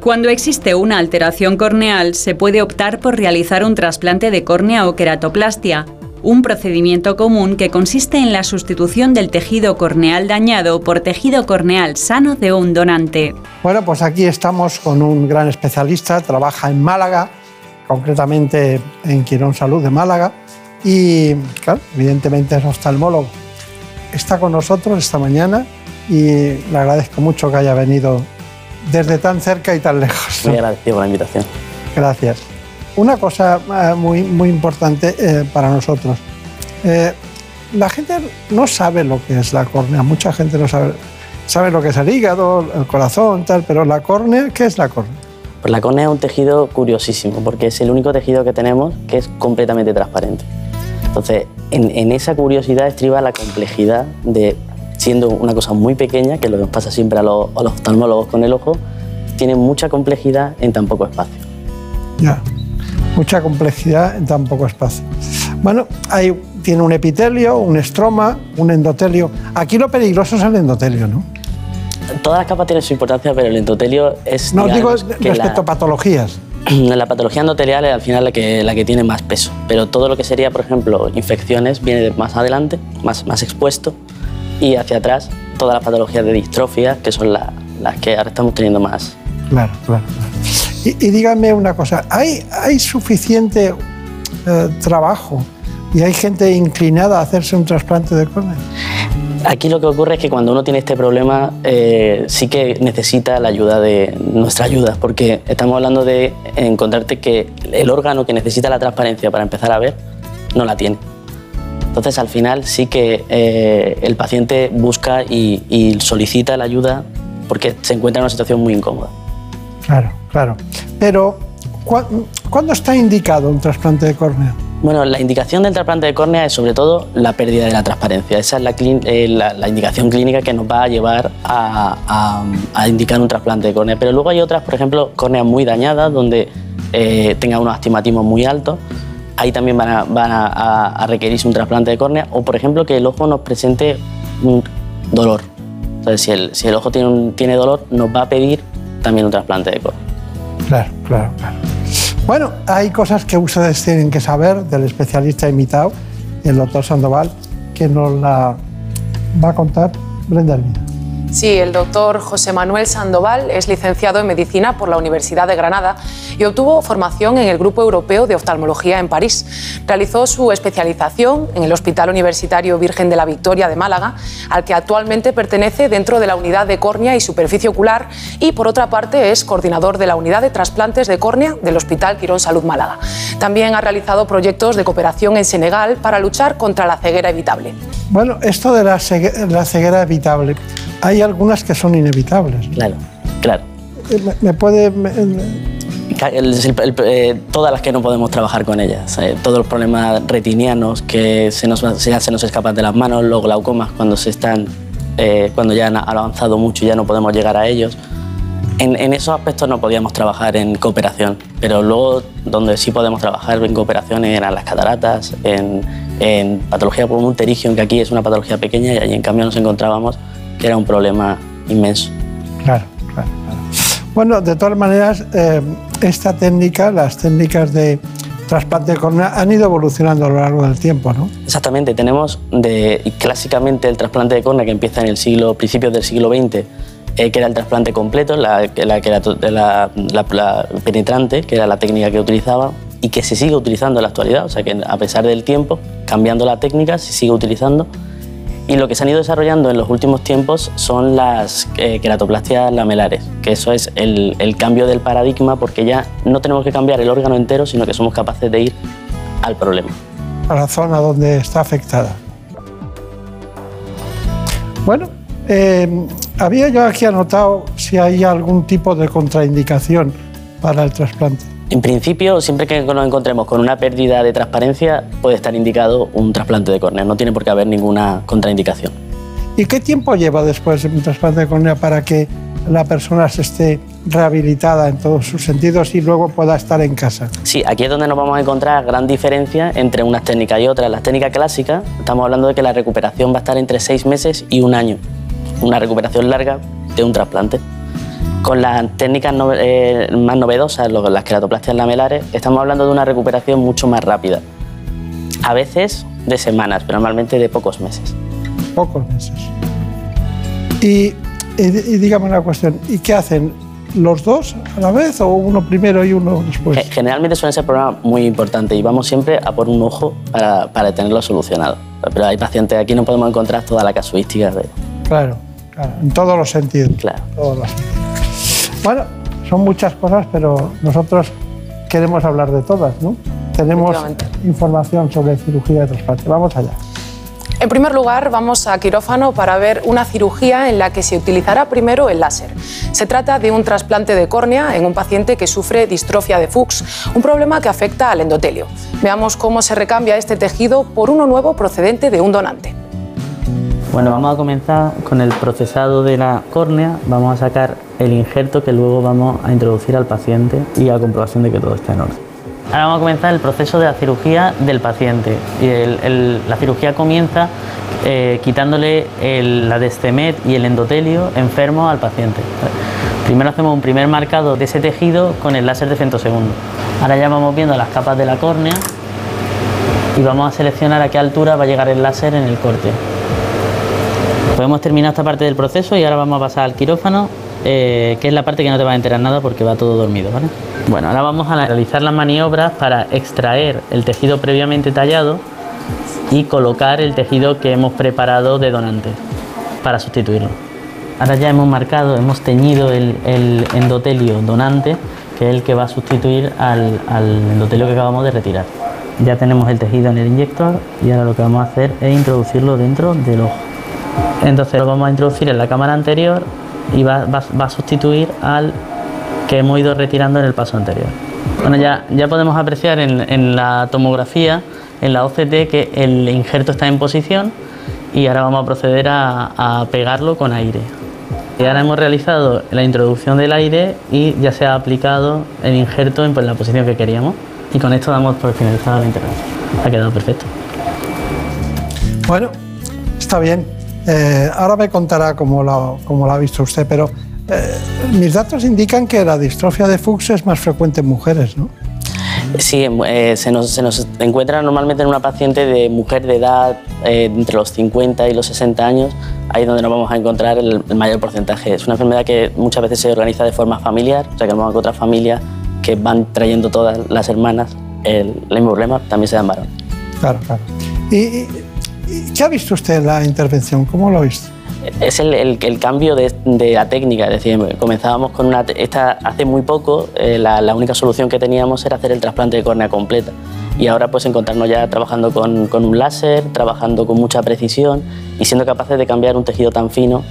Cuando existe una alteración corneal, se puede optar por realizar un trasplante de córnea o queratoplastia, un procedimiento común que consiste en la sustitución del tejido corneal dañado por tejido corneal sano de un donante. Bueno, pues aquí estamos con un gran especialista, trabaja en Málaga, concretamente en Quirón Salud de Málaga, y claro, evidentemente es oftalmólogo. Está con nosotros esta mañana y le agradezco mucho que haya venido desde tan cerca y tan lejos. Muy agradecido por la invitación. Gracias. Una cosa eh, muy, muy importante eh, para nosotros. Eh, la gente no sabe lo que es la córnea, mucha gente no sabe, sabe lo que es el hígado, el corazón, tal, pero la córnea, ¿qué es la córnea? Pues la córnea es un tejido curiosísimo, porque es el único tejido que tenemos que es completamente transparente. Entonces, en, en esa curiosidad estriba la complejidad de, siendo una cosa muy pequeña, que es lo que nos pasa siempre a los, a los oftalmólogos con el ojo, tiene mucha complejidad en tan poco espacio. Ya, mucha complejidad en tan poco espacio. Bueno, hay, tiene un epitelio, un estroma, un endotelio. Aquí lo peligroso es el endotelio, ¿no? Todas las capas tienen su importancia, pero el endotelio es. No, digo digamos, que respecto la- a patologías. *clears throat* La patología endotelial es al final la que, la que tiene más peso, pero todo lo que sería, por ejemplo, infecciones viene más adelante, más, más expuesto, y hacia atrás todas las patologías de distrofia, que son la- las que ahora estamos teniendo más. Claro, claro. claro. Y, y díganme una cosa, ¿hay, hay suficiente eh, trabajo y hay gente inclinada a hacerse un trasplante de córnea? Aquí lo que ocurre es que cuando uno tiene este problema eh, sí que necesita la ayuda de nuestra ayuda, porque estamos hablando de encontrarte que el órgano que necesita la transparencia para empezar a ver no la tiene. Entonces al final sí que eh, el paciente busca y, y solicita la ayuda porque se encuentra en una situación muy incómoda. Claro, claro. Pero, ¿cu- ¿cuándo está indicado un trasplante de córnea? Bueno, la indicación del trasplante de córnea es sobre todo la pérdida de la transparencia. Esa es la, eh, indicación clínica que nos va a llevar a, indicar un trasplante de córnea. Pero luego hay otras, por ejemplo, córneas muy dañadas, donde eh, tenga unos astigmatismos muy altos. Ahí también van, a, requerirse un trasplante de córnea. O, por ejemplo, que el ojo nos presente un dolor. Entonces, si el, ojo tiene dolor, nos va a pedir también un trasplante de córnea. Claro, claro, claro. Bueno, hay cosas que ustedes tienen que saber del especialista invitado, el doctor Sandoval, que nos la va a contar Brenda Hermida. Sí, el doctor José Manuel Sandoval es licenciado en medicina por la Universidad de Granada y obtuvo formación en el Grupo Europeo de Oftalmología en París. Realizó su especialización en el Hospital Universitario Virgen de la Victoria de Málaga, al que actualmente pertenece dentro de la unidad de córnea y superficie ocular y por otra parte es coordinador de la unidad de trasplantes de córnea del Hospital Quirón Salud Málaga. También ha realizado proyectos de cooperación en Senegal para luchar contra la ceguera evitable. Bueno, esto de la, cegue- la ceguera evitable, hay algunas que son inevitables. Claro, claro. Eh, ¿Me, me puede...? me- Ca- el- el- eh, todas las que no podemos trabajar con ellas. eh, todos los problemas retinianos que se nos, se, se nos escapan de las manos, los glaucomas cuando, se están, eh, cuando ya han avanzado mucho y ya no podemos llegar a ellos. En, en esos aspectos no podíamos trabajar en cooperación, pero luego donde sí podemos trabajar en cooperación eran las cataratas, en, en patología pterigion, que aquí es una patología pequeña y allí en cambio nos encontrábamos era un problema inmenso. Claro, claro, claro. Bueno, de todas maneras, eh, esta técnica, las técnicas de trasplante de córnea han ido evolucionando a lo largo del tiempo, ¿no? Exactamente, tenemos de, clásicamente el trasplante de córnea que empieza en el siglo, principios del siglo XX, eh, que era el trasplante completo, la, la, la- la penetrante, que era la técnica que utilizaba y que se sigue utilizando en la actualidad, o sea que a pesar del tiempo, cambiando la técnica, se sigue utilizando. Y lo que se han ido desarrollando en los últimos tiempos son las eh, queratoplastias lamelares, que eso es el, cambio del paradigma porque ya no tenemos que cambiar el órgano entero, sino que somos capaces de ir al problema. A la zona donde está afectada. Bueno, eh, había yo aquí anotado si hay algún tipo de contraindicación para el trasplante. En principio, siempre que nos encontremos con una pérdida de transparencia, puede estar indicado un trasplante de córnea. No tiene por qué haber ninguna contraindicación. ¿Y qué tiempo lleva después un trasplante de córnea para que la persona se esté rehabilitada en todos sus sentidos y luego pueda estar en casa. Sí, aquí es donde nos vamos a encontrar gran diferencia entre unas técnicas y otras. Las técnicas clásicas, estamos hablando de que la recuperación va a estar entre seis meses y un año. Una recuperación larga de un trasplante. Con las técnicas no- eh, más novedosas, las queratoplastias lamelares, estamos hablando de una recuperación mucho más rápida. A veces de semanas, pero normalmente de pocos meses. Pocos meses. Y, y, y dígame una cuestión, ¿y qué hacen? ¿Los dos a la vez o uno primero y uno después? Ge- Generalmente suelen ser problemas muy importantes y vamos siempre a por un ojo para, para tenerlo solucionado. Pero hay pacientes, aquí no podemos encontrar toda la casuística de... Claro, claro, en todos los sentidos. Claro. Todos los sentidos. Bueno, son muchas cosas, pero nosotros queremos hablar de todas, ¿no? Tenemos información sobre cirugía de trasplante. Vamos allá. En primer lugar, vamos a quirófano para ver una cirugía en la que se utilizará primero el láser. Se trata de un trasplante de córnea en un paciente que sufre distrofia de Fuchs, un problema que afecta al endotelio. Veamos cómo se recambia este tejido por uno nuevo procedente de un donante. Bueno, vamos a comenzar con el procesado de la córnea. Vamos a sacar el injerto que luego vamos a introducir al paciente y a comprobación de que todo está en orden. Ahora vamos a comenzar el proceso de la cirugía del paciente. La cirugía comienza eh, quitándole la destemet y el endotelio enfermo al paciente. Primero hacemos un primer marcado de ese tejido con el láser de femtosegundo. Ahora ya vamos viendo las capas de la córnea y vamos a seleccionar a qué altura va a llegar el láser en el corte. Podemos terminar esta parte del proceso y ahora vamos a pasar al quirófano, eh, que es la parte que no te va a enterar nada porque va todo dormido. ¿vale? Bueno, ahora vamos a realizar las maniobras para extraer el tejido previamente tallado y colocar el tejido que hemos preparado de donante para sustituirlo. Ahora ya hemos marcado, hemos teñido el, el endotelio donante, que es el que va a sustituir al, al endotelio que acabamos de retirar. Ya tenemos el tejido en el inyector y ahora lo que vamos a hacer es introducirlo dentro del ojo. Entonces lo vamos a introducir en la cámara anterior y va, va- va a sustituir al que hemos ido retirando en el paso anterior. Bueno, ya, ya podemos apreciar en, en la tomografía, en la OCT, que el injerto está en posición y ahora vamos a proceder a, a pegarlo con aire. Y ahora hemos realizado la introducción del aire y ya se ha aplicado el injerto en pues, la posición que queríamos. Y con esto damos por finalizada la intervención. Ha quedado perfecto. Bueno, está bien. Eh, ahora me contará cómo lo, cómo lo ha visto usted, pero eh, mis datos indican que la distrofia de Fuchs es más frecuente en mujeres, ¿no? Sí, eh, se, nos, se nos encuentra normalmente en una paciente de mujer de edad eh, entre los 50 y los 60 años, ahí es donde nos vamos a encontrar el, el mayor porcentaje. Es una enfermedad que muchas veces se organiza de forma familiar, o sea que nos vamos a encontrar familias que van trayendo todas las hermanas el, el mismo problema, también se dan varón. Claro, claro. ¿Y, y- y qué ha visto usted en la intervención? ¿Cómo lo ha visto? Es el, el- el cambio de, de la técnica, es decir, comenzábamos con una... Esta, hace muy poco eh, la, la única solución que teníamos era hacer el trasplante de córnea completa y ahora pues encontrarnos ya trabajando con, con un láser, trabajando con mucha precisión y siendo capaces de cambiar un tejido tan fino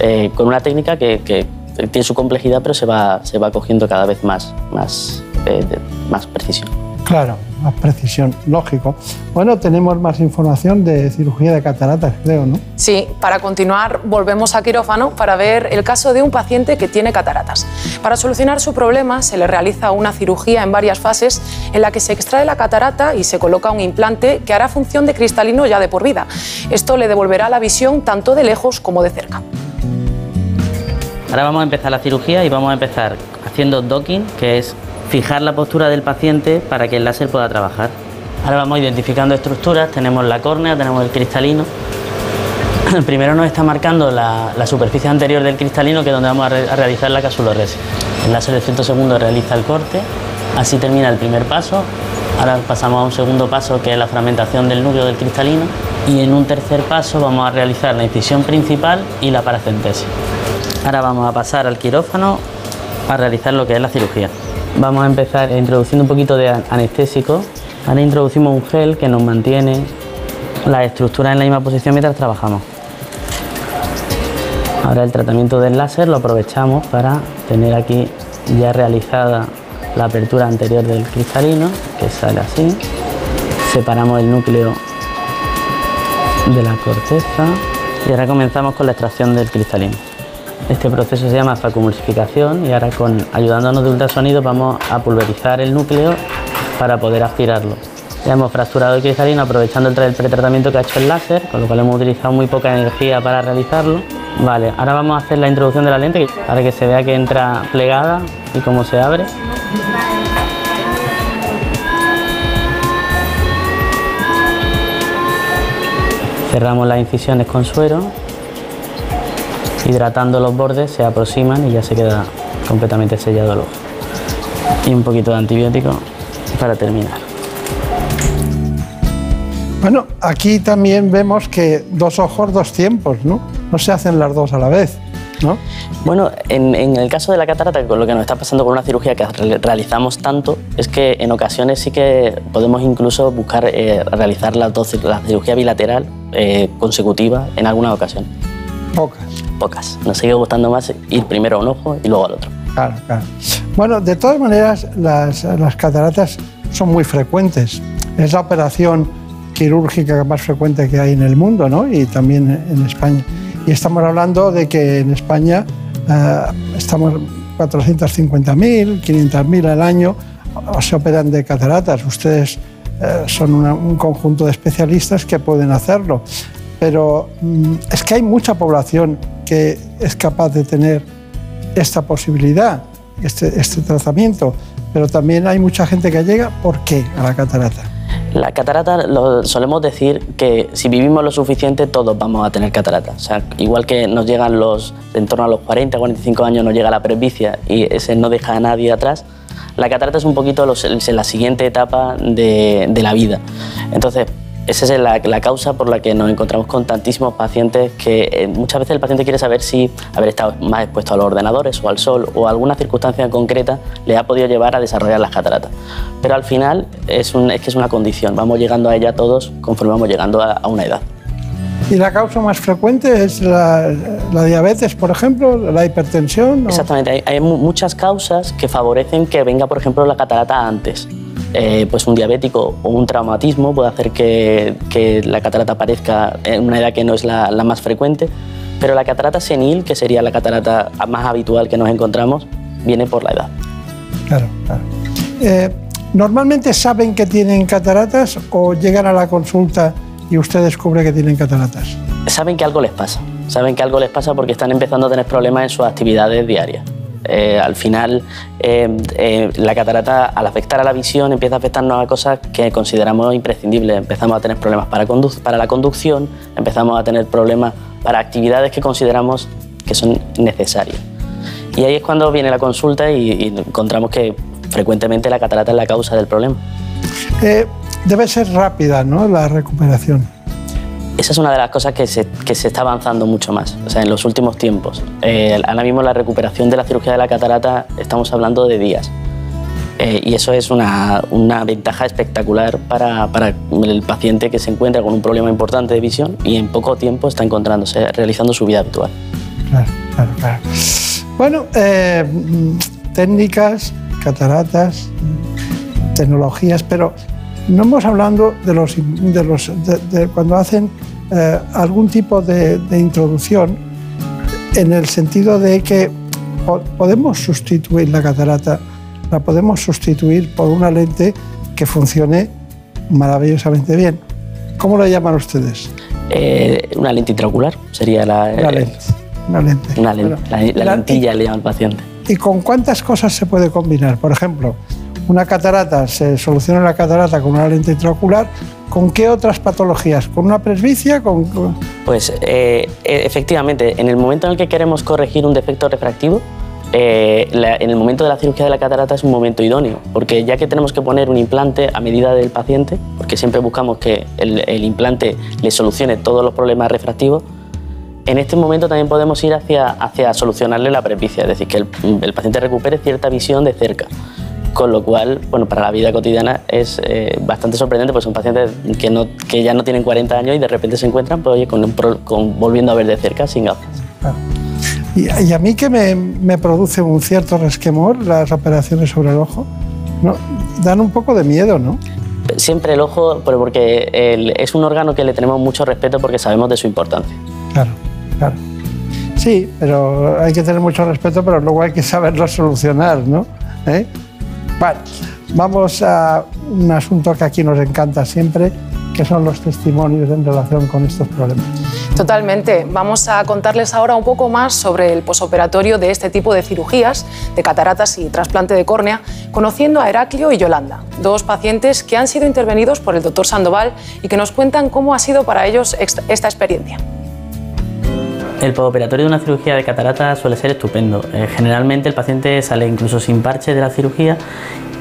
eh, con una técnica que, que tiene su complejidad pero se va, se va cogiendo cada vez más, más, eh, más precisión. Claro, más precisión, lógico. Bueno, tenemos más información de cirugía de cataratas, creo, ¿no? Sí, para continuar volvemos a quirófano para ver el caso de un paciente que tiene cataratas. Para solucionar su problema se le realiza una cirugía en varias fases en la que se extrae la catarata y se coloca un implante que hará función de cristalino ya de por vida. Esto le devolverá la visión tanto de lejos como de cerca. Ahora vamos a empezar la cirugía y vamos a empezar haciendo docking, que es fijar la postura del paciente para que el láser pueda trabajar. Ahora vamos identificando estructuras, tenemos la córnea, tenemos el cristalino. *clears throat* Primero nos está marcando la, superficie anterior del cristalino, que es donde vamos a realizar la casuloresis. El láser de 100 segundos realiza el corte, así termina el primer paso. Ahora pasamos a un segundo paso, que es la fragmentación del núcleo del cristalino. Y en un tercer paso vamos a realizar la incisión principal y la paracentesis. Ahora vamos a pasar al quirófano a realizar lo que es la cirugía. Vamos a empezar introduciendo un poquito de an- anestésico. Ahora introducimos un gel que nos mantiene la estructura en la misma posición mientras trabajamos. Ahora el tratamiento del láser lo aprovechamos para tener aquí ya realizada la apertura anterior del cristalino, que sale así. Separamos el núcleo de la corteza y ahora comenzamos con la extracción del cristalino. Este proceso se llama facomulsificación y ahora con, ayudándonos de ultrasonido vamos a pulverizar el núcleo para poder aspirarlo. Ya hemos fracturado el cristalino aprovechando el pretratamiento que ha hecho el láser, con lo cual hemos utilizado muy poca energía para realizarlo. Vale, ahora vamos a hacer la introducción de la lente para que se vea que entra plegada y cómo se abre. Cerramos las incisiones con suero, hidratando los bordes, se aproximan y ya se queda completamente sellado el ojo. Y un poquito de antibiótico para terminar. Bueno, aquí también vemos que dos ojos, dos tiempos, ¿no? No se hacen las dos a la vez, ¿no? Bueno, en, en el caso de la catarata, lo que nos está pasando con una cirugía que re- realizamos tanto, es que en ocasiones sí que podemos incluso buscar eh, realizar cir- la cirugía bilateral eh, consecutiva en alguna ocasión. Pocas. Pocas. Nos sigue gustando más ir primero a un ojo y luego al otro. Claro, claro. Bueno, de todas maneras, las, las cataratas son muy frecuentes. Es la operación quirúrgica más frecuente que hay en el mundo, ¿no? Y también en España. Y estamos hablando de que en España eh, estamos 450.000, 500.000 al año se operan de cataratas. Ustedes eh, son una- un conjunto de especialistas que pueden hacerlo. Pero mm, es que hay mucha población que es capaz de tener esta posibilidad, este, este tratamiento, pero también hay mucha gente que llega, ¿por qué? A la catarata. La catarata, lo, solemos decir que si vivimos lo suficiente, todos vamos a tener catarata. O sea, igual que nos llegan los, en torno a los 40, 45 años, nos llega la presbicia y ese no deja a nadie atrás, la catarata es un poquito los- la siguiente etapa de, de la vida. Entonces, esa es la, la causa por la que nos encontramos con tantísimos pacientes que eh, muchas veces el paciente quiere saber si haber estado más expuesto a los ordenadores o al sol o alguna circunstancia concreta le ha podido llevar a desarrollar las cataratas. Pero al final es, un- es que es una condición, vamos llegando a ella todos conforme vamos llegando a, a una edad. ¿Y la causa más frecuente es la, la diabetes, por ejemplo, la hipertensión? o- Exactamente, hay, hay mu- muchas causas que favorecen que venga, por ejemplo, la catarata antes. Eh, pues un diabético o un traumatismo puede hacer que, que la catarata aparezca en una edad que no es la, la más frecuente, pero la catarata senil, que sería la catarata más habitual que nos encontramos, viene por la edad. Claro, claro. Eh, ¿Normalmente saben que tienen cataratas o llegan a la consulta y usted descubre que tienen cataratas? saben que algo les pasa. Saben que algo les pasa porque están empezando a tener problemas en sus actividades diarias. Eh, al final, eh, eh, la catarata, al afectar a la visión, empieza a afectarnos a cosas que consideramos imprescindibles. Empezamos a tener problemas para, la conducción, empezamos a tener problemas para actividades que consideramos que son necesarias. Y ahí es cuando viene la consulta y, y encontramos que frecuentemente la catarata es la causa del problema. Debe ser rápida, ¿no? La recuperación. Esa es una de las cosas que se, que se está avanzando mucho más, o sea, en los últimos tiempos. Eh, ahora mismo la recuperación de la cirugía de la catarata estamos hablando de días. Eh, y eso es una, una ventaja espectacular para, para el paciente que se encuentra con un problema importante de visión y en poco tiempo está encontrándose, realizando su vida habitual. Claro, claro, claro. Bueno, eh, técnicas, cataratas, tecnologías, pero no hemos hablado de los, de los de cuando hacen eh, algún tipo de, de introducción en el sentido de que po- podemos sustituir la catarata, la podemos sustituir por una lente que funcione maravillosamente bien. ¿Cómo lo llaman ustedes? Eh, una lente intraocular sería la, Una lente. Una lente. una len- Bueno, la, la la- lentilla le llama al paciente. ¿Y con cuántas cosas se puede combinar? Por ejemplo, una catarata, se soluciona la catarata con una lente intraocular. ¿Con qué otras patologías? ¿Con una presbicia? ¿Con, Pues eh, e- efectivamente, en el momento en el que queremos corregir un defecto refractivo, eh, en el momento de la cirugía de la catarata es un momento idóneo, porque ya que tenemos que poner un implante a medida del paciente, porque siempre buscamos que el, implante le solucione todos los problemas refractivos, en este momento también podemos ir hacia, hacia solucionarle la presbicia, es decir, que el paciente recupere cierta visión de cerca. Con lo cual, bueno, para la vida cotidiana es eh, bastante sorprendente, pues son pacientes que, no, que ya no tienen 40 años y de repente se encuentran pues, oye, con un pro- con- volviendo a ver de cerca sin gafas. Y, y a mí que me, me produce un cierto resquemor las operaciones sobre el ojo, ¿no? dan un poco de miedo, ¿no? Siempre el ojo, pero porque el- es un órgano que le tenemos mucho respeto porque sabemos de su importancia. Claro, claro. Sí, pero hay que tener mucho respeto, pero luego hay que saberlo solucionar, ¿no? ¿Eh? Vale, vamos a un asunto que aquí nos encanta siempre, que son los testimonios en relación con estos problemas. Totalmente. Vamos a contarles ahora un poco más sobre el posoperatorio de este tipo de cirugías, de cataratas y trasplante de córnea, conociendo a Heraclio y Yolanda, dos pacientes que han sido intervenidos por el doctor Sandoval y que nos cuentan cómo ha sido para ellos esta experiencia. El postoperatorio de una cirugía de catarata suele ser estupendo. Eh, generalmente el paciente sale incluso sin parche de la cirugía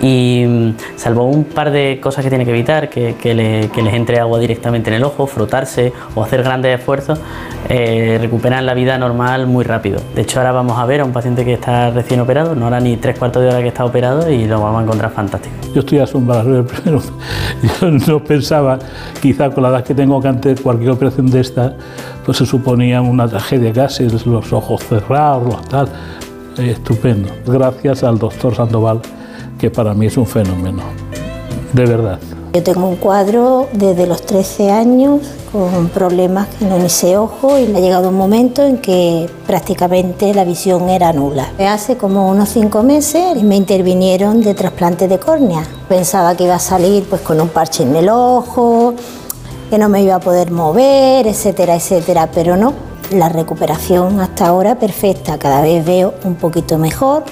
y mm, salvo un par de cosas que tiene que evitar, que, que le- que les entre agua directamente en el ojo, frotarse o hacer grandes esfuerzos, eh, recuperan la vida normal muy rápido. De hecho ahora vamos a ver a un paciente que está recién operado, no hará ni tres cuartos de hora que está operado y lo vamos a encontrar fantástico. Yo estoy asombrado, *laughs* pero yo no pensaba, quizá con la edad que tengo, que antes cualquier operación de esta pues se suponía una tragedia casi, los ojos cerrados, tal. Estupendo. Gracias al doctor Sandoval, que para mí es un fenómeno. De verdad. Yo tengo un cuadro desde los 13 años con problemas en ese ojo y me ha llegado un momento en que prácticamente la visión era nula. Hace como unos cinco meses me intervinieron de trasplante de córnea. Pensaba que iba a salir pues con un parche en el ojo, que no me iba a poder mover, etcétera, etcétera, pero no. La recuperación hasta ahora perfecta, cada vez veo un poquito mejor,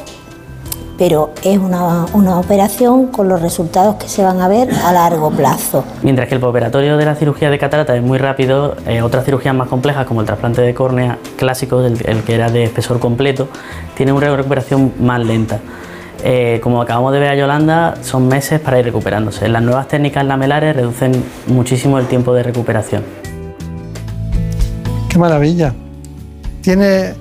pero es una, una operación con los resultados que se van a ver a largo plazo. Mientras que el postoperatorio de la cirugía de catarata es muy rápido, eh, otras cirugías más complejas como el trasplante de córnea clásico, el, el que era de espesor completo, tienen una recuperación más lenta. Eh, como acabamos de ver a Yolanda, son meses para ir recuperándose. Las nuevas técnicas lamelares reducen muchísimo el tiempo de recuperación. Qué maravilla. Tiene,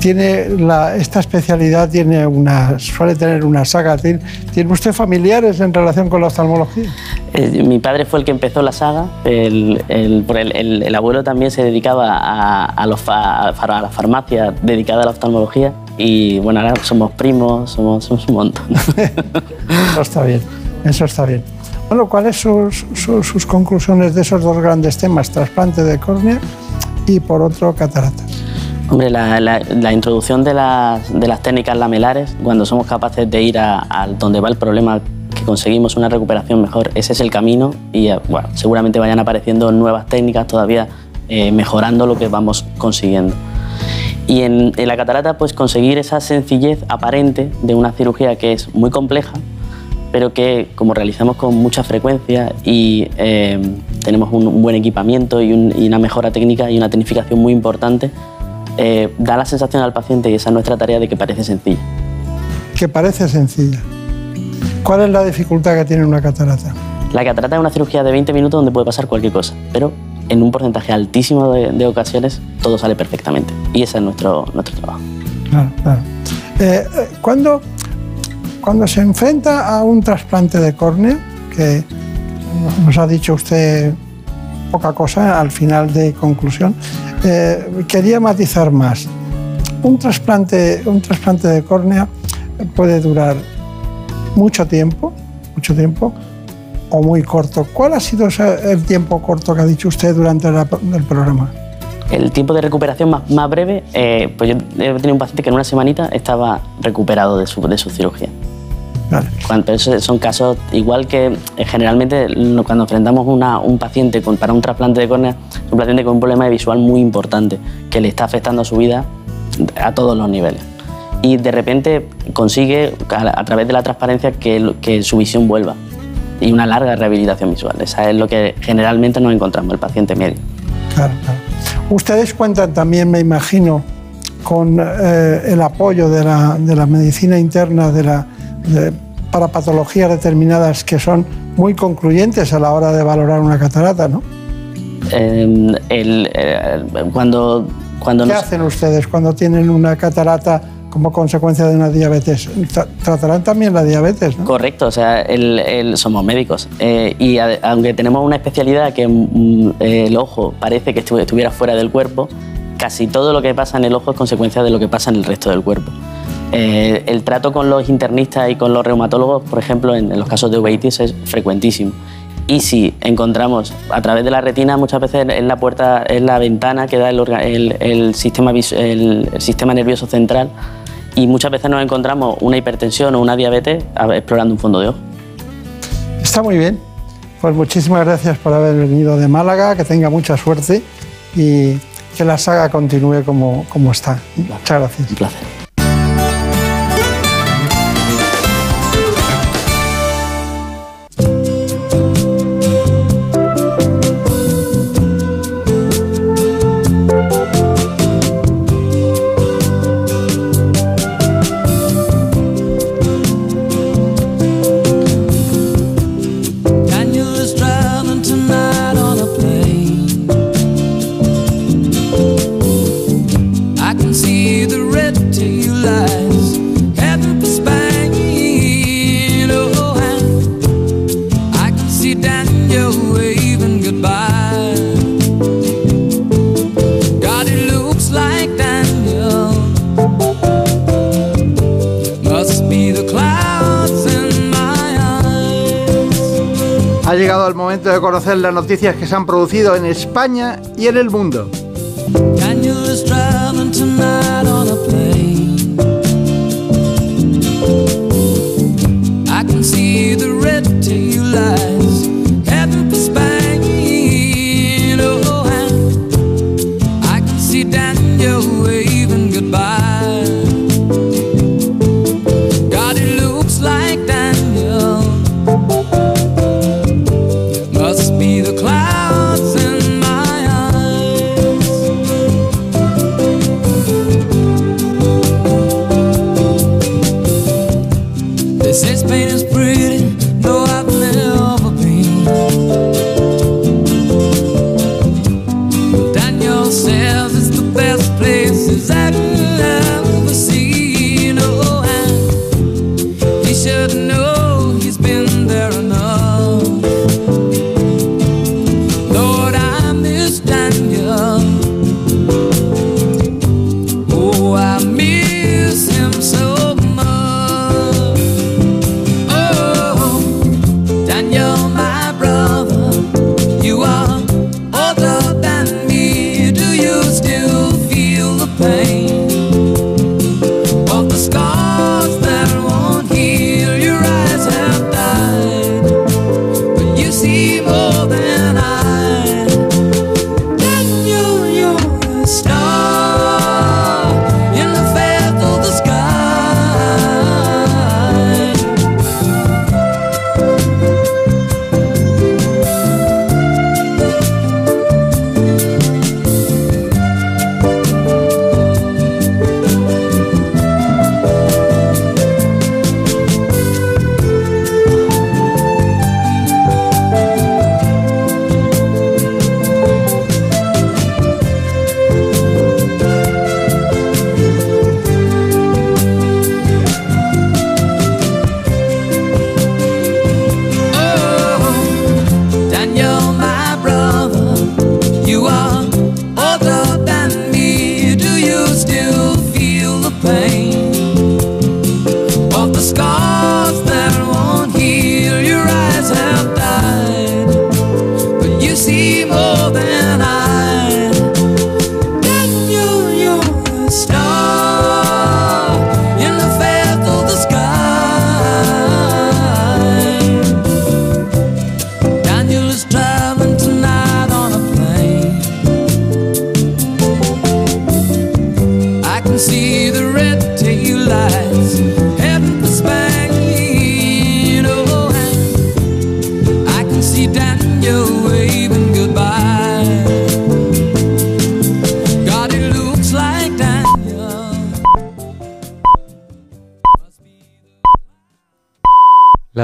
tiene la- esta especialidad tiene una, suele tener una saga. ¿Tiene, ¿tiene usted familiares en relación con la oftalmología? Eh, mi padre fue el que empezó la saga, el, el- el- el- el abuelo también se dedicaba a, a los fa- a la farmacia dedicada a la oftalmología y bueno, ahora somos primos, somos, somos un montón. *laughs* Eso está bien, eso está bien. Bueno, ¿cuáles son sus, sus- sus conclusiones de esos dos grandes temas, trasplante de córnea y por otro catarata? Hombre, la, la- la introducción de las, de las técnicas lamelares, cuando somos capaces de ir a, a donde va el problema, que conseguimos una recuperación mejor, ese es el camino y eh, bueno, seguramente vayan apareciendo nuevas técnicas todavía eh, mejorando lo que vamos consiguiendo. Y en, en la catarata, pues conseguir esa sencillez aparente de una cirugía que es muy compleja, pero que como realizamos con mucha frecuencia y eh, tenemos un, un buen equipamiento y, un- y una mejora técnica y una tecnificación muy importante, eh, da la sensación al paciente, y esa es nuestra tarea, de que parece sencilla. Que parece sencilla. ¿Cuál es la dificultad que tiene una catarata? La catarata es una cirugía de 20 minutos donde puede pasar cualquier cosa, pero en un porcentaje altísimo de, de ocasiones todo sale perfectamente. Y ese es nuestro, nuestro trabajo. Claro, claro. Eh, eh, cuando, cuando se enfrenta a un trasplante de córnea, que nos ha dicho usted poca cosa al final de conclusión, eh, quería matizar más. Un trasplante, un trasplante de córnea puede durar mucho tiempo, mucho tiempo, o muy corto. ¿Cuál ha sido el tiempo corto que ha dicho usted durante el programa? El tiempo de recuperación más, breve, eh, pues yo he tenido un paciente que en una semanita estaba recuperado de su cirugía. Cuando- pero eso son casos igual que eh, generalmente cuando enfrentamos una- un paciente con- para un trasplante de córnea, un paciente con un problema visual muy importante que le está afectando a su vida a todos los niveles. Y de repente consigue a, a través de la transparencia que, su visión vuelva y una larga rehabilitación visual. Esa es lo que generalmente nos encontramos el paciente medio. Claro, claro. Ustedes cuentan también, me imagino, con eh, el apoyo de la, de la medicina interna de la, de- para patologías determinadas que son muy concluyentes a la hora de valorar una catarata, ¿no? Eh, el- eh, cuando cuando ¿Qué nos- hacen ustedes cuando tienen una catarata como consecuencia de una diabetes? Tra- Tratarán también la diabetes, ¿no? Correcto, o sea, el- el- somos médicos eh, y a- aunque tenemos una especialidad que mm, el ojo parece que estu- estuviera fuera del cuerpo, casi todo lo que pasa en el ojo es consecuencia de lo que pasa en el resto del cuerpo. Eh, el trato con los internistas y con los reumatólogos, por ejemplo, en, en los casos de uveitis es frecuentísimo. Y si encontramos a través de la retina, muchas veces es la puerta, es la ventana que da el, orga- el- el sistema, vis- el- el sistema nervioso central. Y muchas veces nos encontramos una hipertensión o una diabetes explorando un fondo de ojo. Está muy bien. Pues muchísimas gracias por haber venido de Málaga, que tenga mucha suerte y que la saga continúe como, como está. Muchas gracias. Un placer. Conocer las noticias que se han producido en España y en el mundo.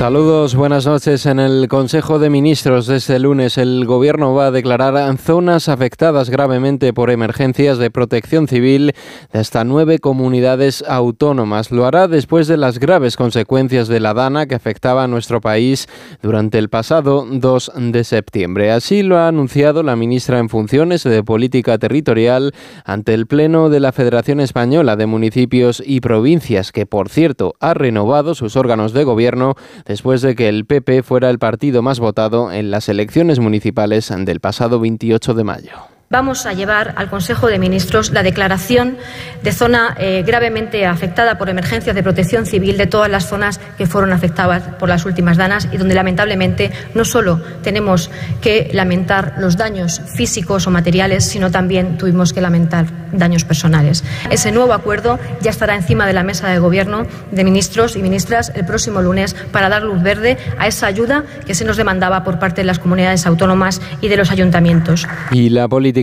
Saludos, buenas noches. En el Consejo de Ministros de este lunes, el Gobierno va a declarar zonas afectadas gravemente por emergencias de protección civil de hasta nueve comunidades autónomas. Lo hará después de las graves consecuencias de la dana que afectaba a nuestro país durante el pasado 2 de septiembre. Así lo ha anunciado la ministra en funciones de Política Territorial ante el Pleno de la Federación Española de Municipios y Provincias, que por cierto ha renovado sus órganos de gobierno después de que el PP fuera el partido más votado en las elecciones municipales del pasado 28 de mayo. Vamos a llevar al Consejo de Ministros la declaración de zona eh, gravemente afectada por emergencias de protección civil de todas las zonas que fueron afectadas por las últimas danas y donde lamentablemente no solo tenemos que lamentar los daños físicos o materiales, sino también tuvimos que lamentar daños personales. Ese nuevo acuerdo ya estará encima de la mesa de gobierno de ministros y ministras el próximo lunes para dar luz verde a esa ayuda que se nos demandaba por parte de las comunidades autónomas y de los ayuntamientos.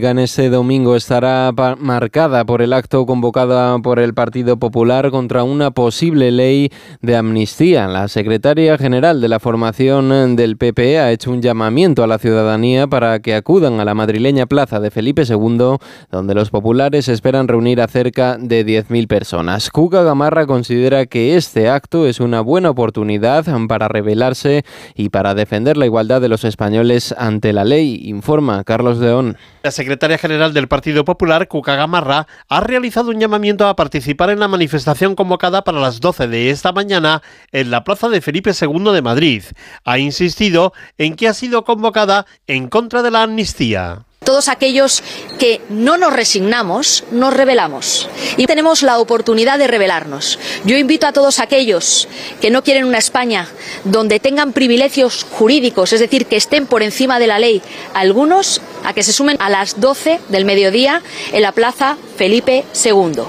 En este domingo estará marcada por el acto convocado por el Partido Popular contra una posible ley de amnistía. La secretaria general de la formación del PP ha hecho un llamamiento a la ciudadanía para que acudan a la madrileña plaza de Felipe II, donde los populares esperan reunir a cerca de 10.000 personas. Cuca Gamarra considera que este acto es una buena oportunidad para rebelarse y para defender la igualdad de los españoles ante la ley, informa Carlos León. La secretaria general del Partido Popular, Cuca Gamarra, ha realizado un llamamiento a participar en la manifestación convocada para las 12 de esta mañana en la Plaza de Felipe II de Madrid. Ha insistido en que ha sido convocada en contra de la amnistía. Todos aquellos que no nos resignamos, nos rebelamos. Y tenemos la oportunidad de rebelarnos. Yo invito a todos aquellos que no quieren una España donde tengan privilegios jurídicos, es decir, que estén por encima de la ley, algunos a que se sumen a las 12 del mediodía en la Plaza Felipe II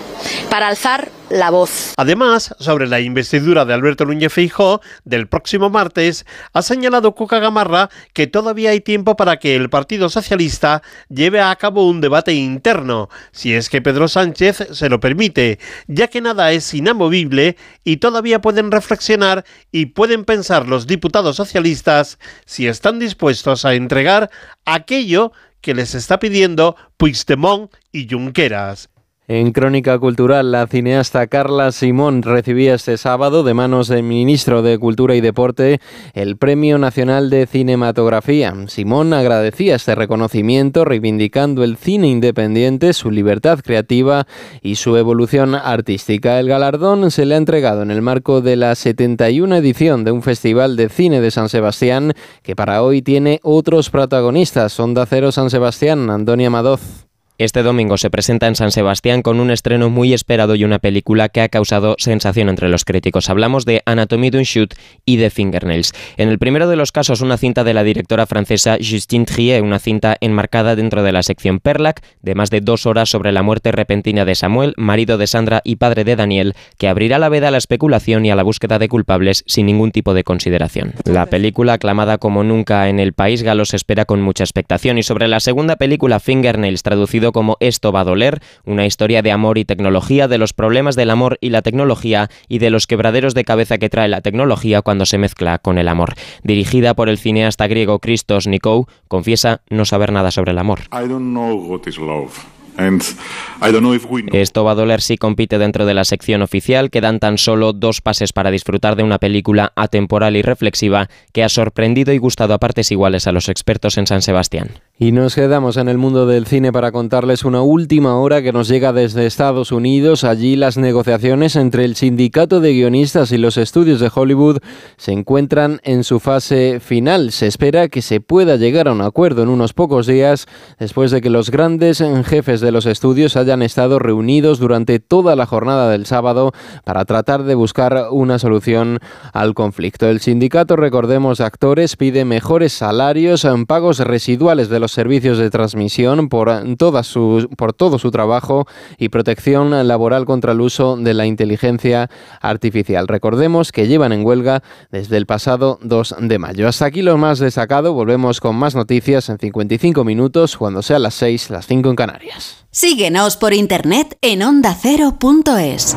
para alzar la voz. Además, sobre la investidura de Alberto Núñez Feijó del próximo martes, ha señalado Cuca Gamarra que todavía hay tiempo para que el Partido Socialista lleve a cabo un debate interno, si es que Pedro Sánchez se lo permite, ya que nada es inamovible y todavía pueden reflexionar y pueden pensar los diputados socialistas si están dispuestos a entregar aquello que les está pidiendo Puigdemont y Junqueras. En Crónica Cultural, la cineasta Carla Simón recibía este sábado de manos del ministro de Cultura y Deporte el Premio Nacional de Cinematografía. Simón agradecía este reconocimiento reivindicando el cine independiente, su libertad creativa y su evolución artística. El galardón se le ha entregado en el marco de la 71 edición de un festival de cine de San Sebastián que para hoy tiene otros protagonistas. Onda Cero San Sebastián, Antonia Madoz. Este domingo se presenta en San Sebastián con un estreno muy esperado y una película que ha causado sensación entre los críticos. Hablamos de Anatomie d'un shoot y de Fingernails. En el primero de los casos, una cinta de la directora francesa Justine Trier, una cinta enmarcada dentro de la sección Perlac, de más de dos horas sobre la muerte repentina de Samuel, marido de Sandra y padre de Daniel, que abrirá la veda a la especulación y a la búsqueda de culpables sin ningún tipo de consideración. La película, aclamada como nunca en el país galo, se espera con mucha expectación. Y sobre la segunda película, Fingernails, traducido como Esto va a doler, una historia de amor y tecnología, de los problemas del amor y la tecnología y de los quebraderos de cabeza que trae la tecnología cuando se mezcla con el amor. Dirigida por el cineasta griego Christos Nikou, confiesa no saber nada sobre el amor. I don't know what is love. And I don't know if we know. Esto va a doler si compite dentro de la sección oficial. Quedan tan solo dos pases para disfrutar de una película atemporal y reflexiva que ha sorprendido y gustado a partes iguales a los expertos en San Sebastián. Y nos quedamos en el mundo del cine para contarles una última hora que nos llega desde Estados Unidos. Allí las negociaciones entre el sindicato de guionistas y los estudios de Hollywood se encuentran en su fase final. Se espera que se pueda llegar a un acuerdo en unos pocos días después de que los grandes jefes de los estudios hayan estado reunidos durante toda la jornada del sábado para tratar de buscar una solución al conflicto. El sindicato, recordemos, de actores pide mejores salarios, pagos residuales de los servicios de transmisión por, toda su, por todo su trabajo y protección laboral contra el uso de la inteligencia artificial. Recordemos que llevan en huelga desde el pasado 2 de mayo. Hasta aquí lo más destacado. Volvemos con más noticias en 55 minutos cuando sea las 6, las 5 en Canarias. Síguenos por internet en ondacero.es.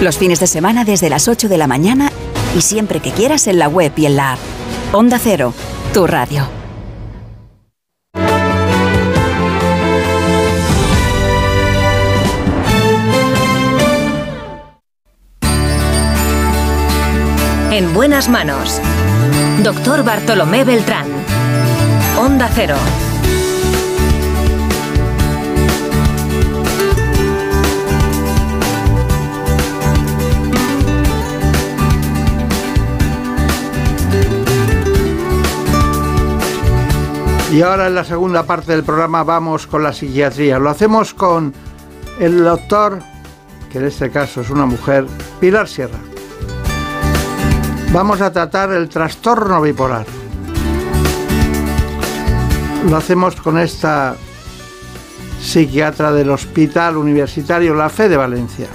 Los fines de semana desde las 8 de la mañana y siempre que quieras en la web y en la app. Onda Cero, tu radio. En buenas manos. Doctor Bartolomé Beltrán. Onda Cero. Y ahora en la segunda parte del programa vamos con la psiquiatría. Lo hacemos con el doctor, que en este caso es una mujer, Pilar Sierra. Vamos a tratar el trastorno bipolar. Lo hacemos con esta psiquiatra del Hospital Universitario La Fe de Valencia.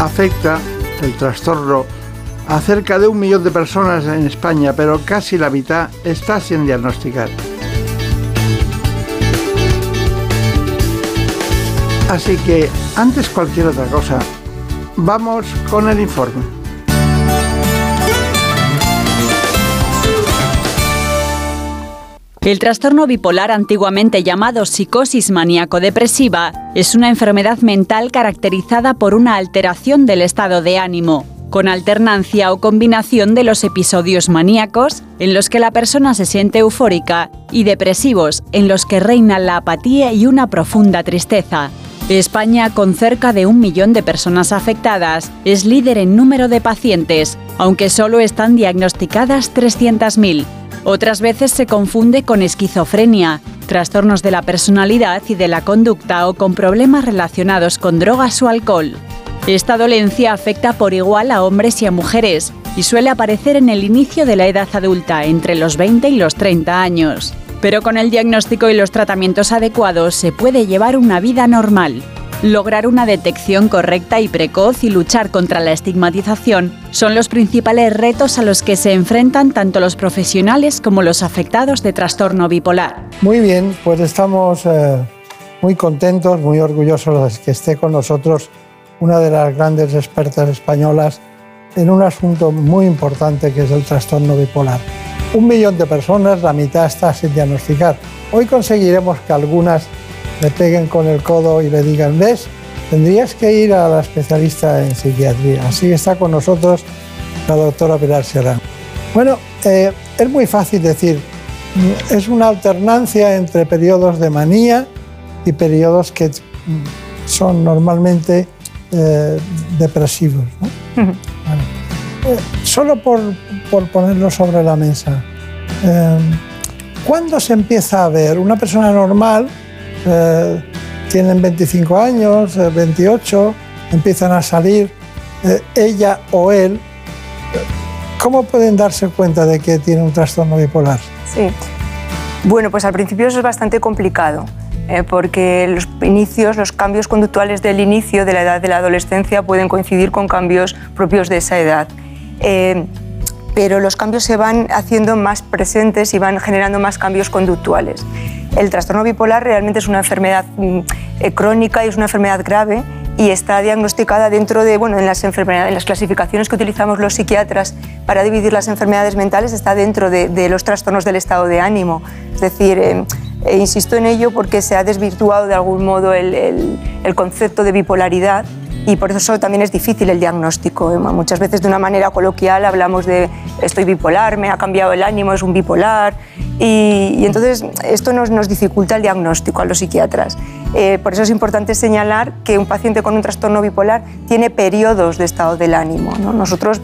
Afecta el trastorno a cerca de un millón de personas en España, pero casi la mitad está sin diagnosticar. Así que, antes cualquier otra cosa, vamos con el informe. El trastorno bipolar, antiguamente llamado psicosis maníaco-depresiva, es una enfermedad mental caracterizada por una alteración del estado de ánimo, con alternancia o combinación de los episodios maníacos, en los que la persona se siente eufórica, y depresivos, en los que reina la apatía y una profunda tristeza. España, con cerca de un millón de personas afectadas, es líder en número de pacientes, aunque solo están diagnosticadas 300.000. Otras veces se confunde con esquizofrenia, trastornos de la personalidad y de la conducta o con problemas relacionados con drogas o alcohol. Esta dolencia afecta por igual a hombres y a mujeres y suele aparecer en el inicio de la edad adulta, entre los 20 y los 30 años. Pero con el diagnóstico y los tratamientos adecuados se puede llevar una vida normal. Lograr una detección correcta y precoz y luchar contra la estigmatización son los principales retos a los que se enfrentan tanto los profesionales como los afectados de trastorno bipolar. Muy bien, pues estamos eh, muy contentos, muy orgullosos de que esté con nosotros una de las grandes expertas españolas en un asunto muy importante que es el trastorno bipolar. Un millón de personas, la mitad está sin diagnosticar. Hoy conseguiremos que algunas le peguen con el codo y le digan, ves, tendrías que ir a la especialista en psiquiatría. Así está con nosotros la doctora Pilar Serrano. Bueno, eh, es muy fácil decir, es una alternancia entre periodos de manía y periodos que son normalmente eh, depresivos. ¿no? Eh, solo por, por ponerlo sobre la mesa, ¿cuándo se empieza a ver una persona normal? Eh, tienen 25 años, eh, 28, empiezan a salir, eh, ella o él. ¿Cómo pueden darse cuenta de que tiene un trastorno bipolar? Sí. Bueno, pues al principio eso es bastante complicado, eh, porque los inicios, los cambios conductuales del inicio de la edad de la adolescencia pueden coincidir con cambios propios de esa edad. Eh, pero los cambios se van haciendo más presentes y van generando más cambios conductuales. El trastorno bipolar realmente es una enfermedad mm, eh, crónica y es una enfermedad grave y está diagnosticada dentro de, bueno, en las, enfermedades, en las clasificaciones que utilizamos los psiquiatras para dividir las enfermedades mentales, está dentro de, los trastornos del estado de ánimo. Es decir, eh, E insisto en ello porque se ha desvirtuado de algún modo el, el- el concepto de bipolaridad y por eso también es difícil el diagnóstico. Muchas veces de una manera coloquial hablamos de estoy bipolar, me ha cambiado el ánimo, es un bipolar y, entonces esto nos, dificulta el diagnóstico a los psiquiatras. Eh, por eso es importante señalar que un paciente con un trastorno bipolar tiene periodos de estado del ánimo. ¿no? Nosotros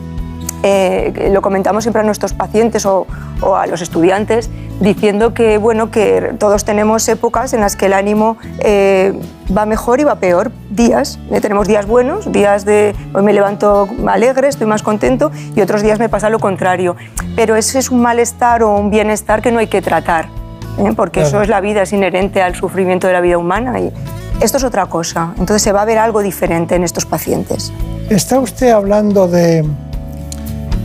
eh, lo comentamos siempre a nuestros pacientes o, o a los estudiantes diciendo que, bueno, que todos tenemos épocas en las que el ánimo eh, va mejor y va peor. Días, eh, tenemos días buenos, días de hoy me levanto alegre, estoy más contento y otros días me pasa lo contrario. Pero ese es un malestar o un bienestar que no hay que tratar, ¿eh? porque Claro. eso es la vida, es inherente al sufrimiento de la vida humana. Y esto es otra cosa. Entonces se va a ver algo diferente en estos pacientes. Está usted hablando de,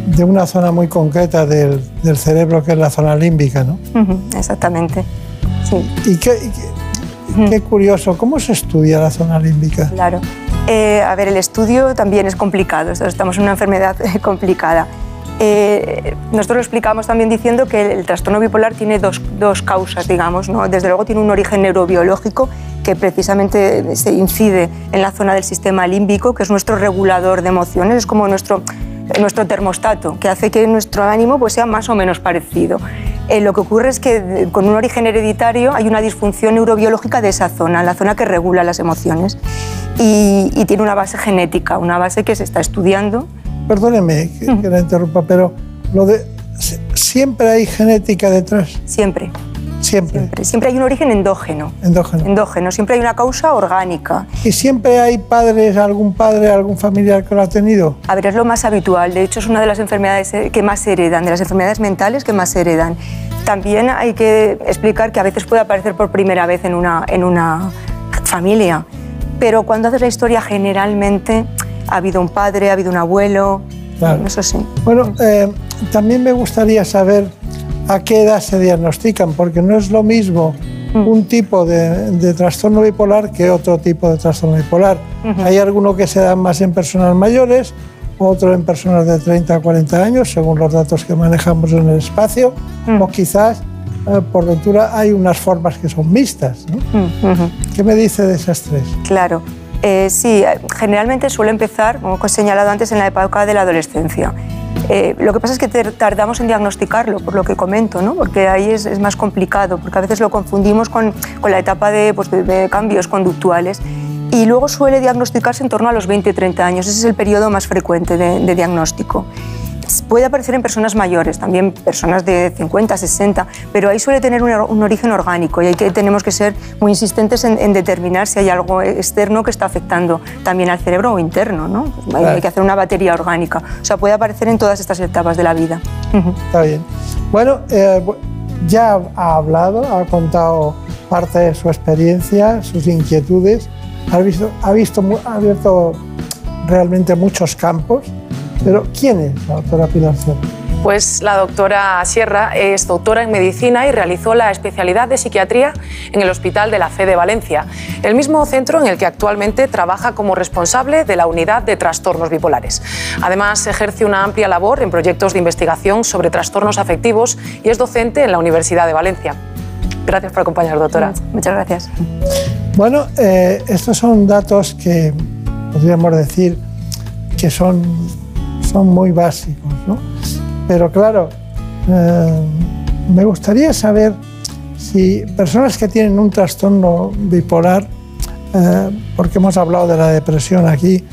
de una zona muy concreta del, del cerebro que es la zona límbica, ¿no? Exactamente. Sí. Y qué, y qué- qué curioso, ¿cómo se estudia la zona límbica? Claro. Eh, a ver, el estudio también es complicado, estamos en una enfermedad *laughs* complicada. Eh, nosotros lo explicamos también diciendo que el trastorno bipolar tiene dos, dos causas, digamos. ¿no? Desde luego tiene un origen neurobiológico que precisamente se incide en la zona del sistema límbico, que es nuestro regulador de emociones, es como nuestro, nuestro termostato, que hace que nuestro ánimo pues, sea más o menos parecido. Eh, lo que ocurre es que eh, con un origen hereditario hay una disfunción neurobiológica de esa zona, la zona que regula las emociones, y, y tiene una base genética, una base que se está estudiando. Perdóneme que, que la interrumpa, pero lo de si- siempre hay genética detrás. Siempre. Siempre. Siempre, siempre hay un origen endógeno. Endógeno. Endógeno, siempre hay una causa orgánica. ¿Y siempre hay padres, algún padre, algún familiar que lo ha tenido? A ver, es lo más habitual. De hecho, es una de las enfermedades eh, que más se heredan, de las enfermedades mentales que más se heredan. También hay que explicar que a veces puede aparecer por primera vez en una, en una familia. Pero cuando haces la historia, generalmente ha habido un padre, ha habido un abuelo. Claro. Eso sí. Bueno, eh, también me gustaría saber a qué edad se diagnostican, porque no es lo mismo Mm. un tipo de, de trastorno bipolar que otro tipo de trastorno bipolar. Hay algunos que se dan más en personas mayores, otro en personas de 30 a 40 años, según los datos que manejamos en el espacio, Mm. o quizás, eh, por ventura, hay unas formas que son mixtas. ¿no? Mm. ¿Qué me dice de esas tres? Claro. Eh, sí, eh, generalmente suele empezar, como he señalado antes, en la época de la adolescencia. Eh, lo que pasa es que tardamos en diagnosticarlo, por lo que comento, ¿no? porque ahí es, más complicado, porque a veces lo confundimos con, la etapa de, pues, de- cambios conductuales y luego suele diagnosticarse en torno a los 20-30 años. Ese es el periodo más frecuente de diagnóstico. Puede aparecer en personas mayores, también personas de 50, 60, pero ahí suele tener un, un origen orgánico y ahí que tenemos que ser muy insistentes en, en determinar si hay algo externo que está afectando también al cerebro o interno. ¿no? Hay- Claro. Hay que hacer una batería orgánica. O sea, puede aparecer en todas estas etapas de la vida. Está bien. Bueno, eh, ya ha hablado, ha contado parte de su experiencia, sus inquietudes, ha visto, ha visto, mu- ha abierto realmente muchos campos, pero ¿quién es la doctora Pilar Cerro? Pues la doctora Sierra es doctora en medicina y realizó la especialidad de psiquiatría en el Hospital de la Fe de Valencia, el mismo centro en el que actualmente trabaja como responsable de la unidad de trastornos bipolares. Además, ejerce una amplia labor en proyectos de investigación sobre trastornos afectivos y es docente en la Universidad de Valencia. Gracias por acompañarnos, doctora. Muchas gracias. Bueno, eh, estos son datos que podríamos decir que son, son muy básicos, ¿no? Pero claro, eh, me gustaría saber si personas que tienen un trastorno bipolar, eh, porque hemos hablado de la depresión aquí,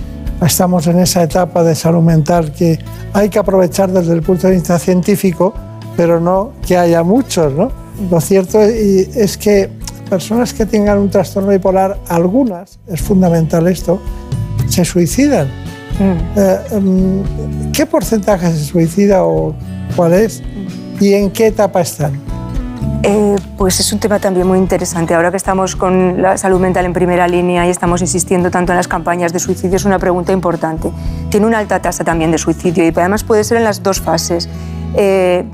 estamos en esa etapa de salud mental que hay que aprovechar desde el punto de vista científico, pero no que haya muchos, ¿no? Lo cierto es que personas que tengan un trastorno bipolar, algunas, es fundamental esto, se suicidan. Eh, mm, ¿Qué porcentaje se suicida o cuál es? ¿Y en qué etapa están? Eh, pues es un tema también muy interesante. Ahora que estamos con la salud mental en primera línea y estamos insistiendo tanto en las campañas de suicidio, es una pregunta importante. Tiene una alta tasa también de suicidio y además puede ser en las dos fases. Eh,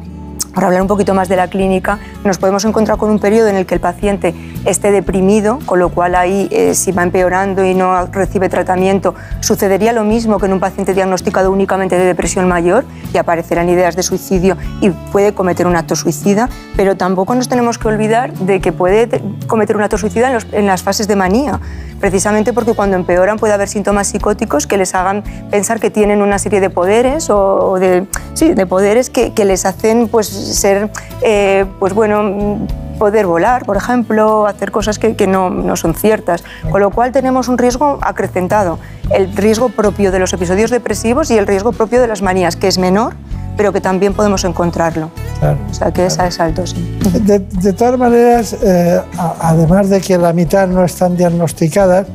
Para hablar un poquito más de la clínica, nos podemos encontrar con un periodo en el que el paciente esté deprimido, con lo cual ahí eh, si va empeorando y no recibe tratamiento, sucedería lo mismo que en un paciente diagnosticado únicamente de depresión mayor y aparecerán ideas de suicidio y puede cometer un acto suicida, pero tampoco nos tenemos que olvidar de que puede te- cometer un acto suicida en, los- en las fases de manía, precisamente porque cuando empeoran puede haber síntomas psicóticos que les hagan pensar que tienen una serie de poderes o de, sí, de poderes que, que les hacen pues, ser, eh, pues bueno, mm, poder volar, por ejemplo, hacer cosas que, que no, no son ciertas. Con lo cual tenemos un riesgo acrecentado, el riesgo propio de los episodios depresivos y el riesgo propio de las manías, que es menor, pero que también podemos encontrarlo. Claro. O sea, que es, es alto, sí. De, de todas maneras, eh, además de que la mitad no están diagnosticadas,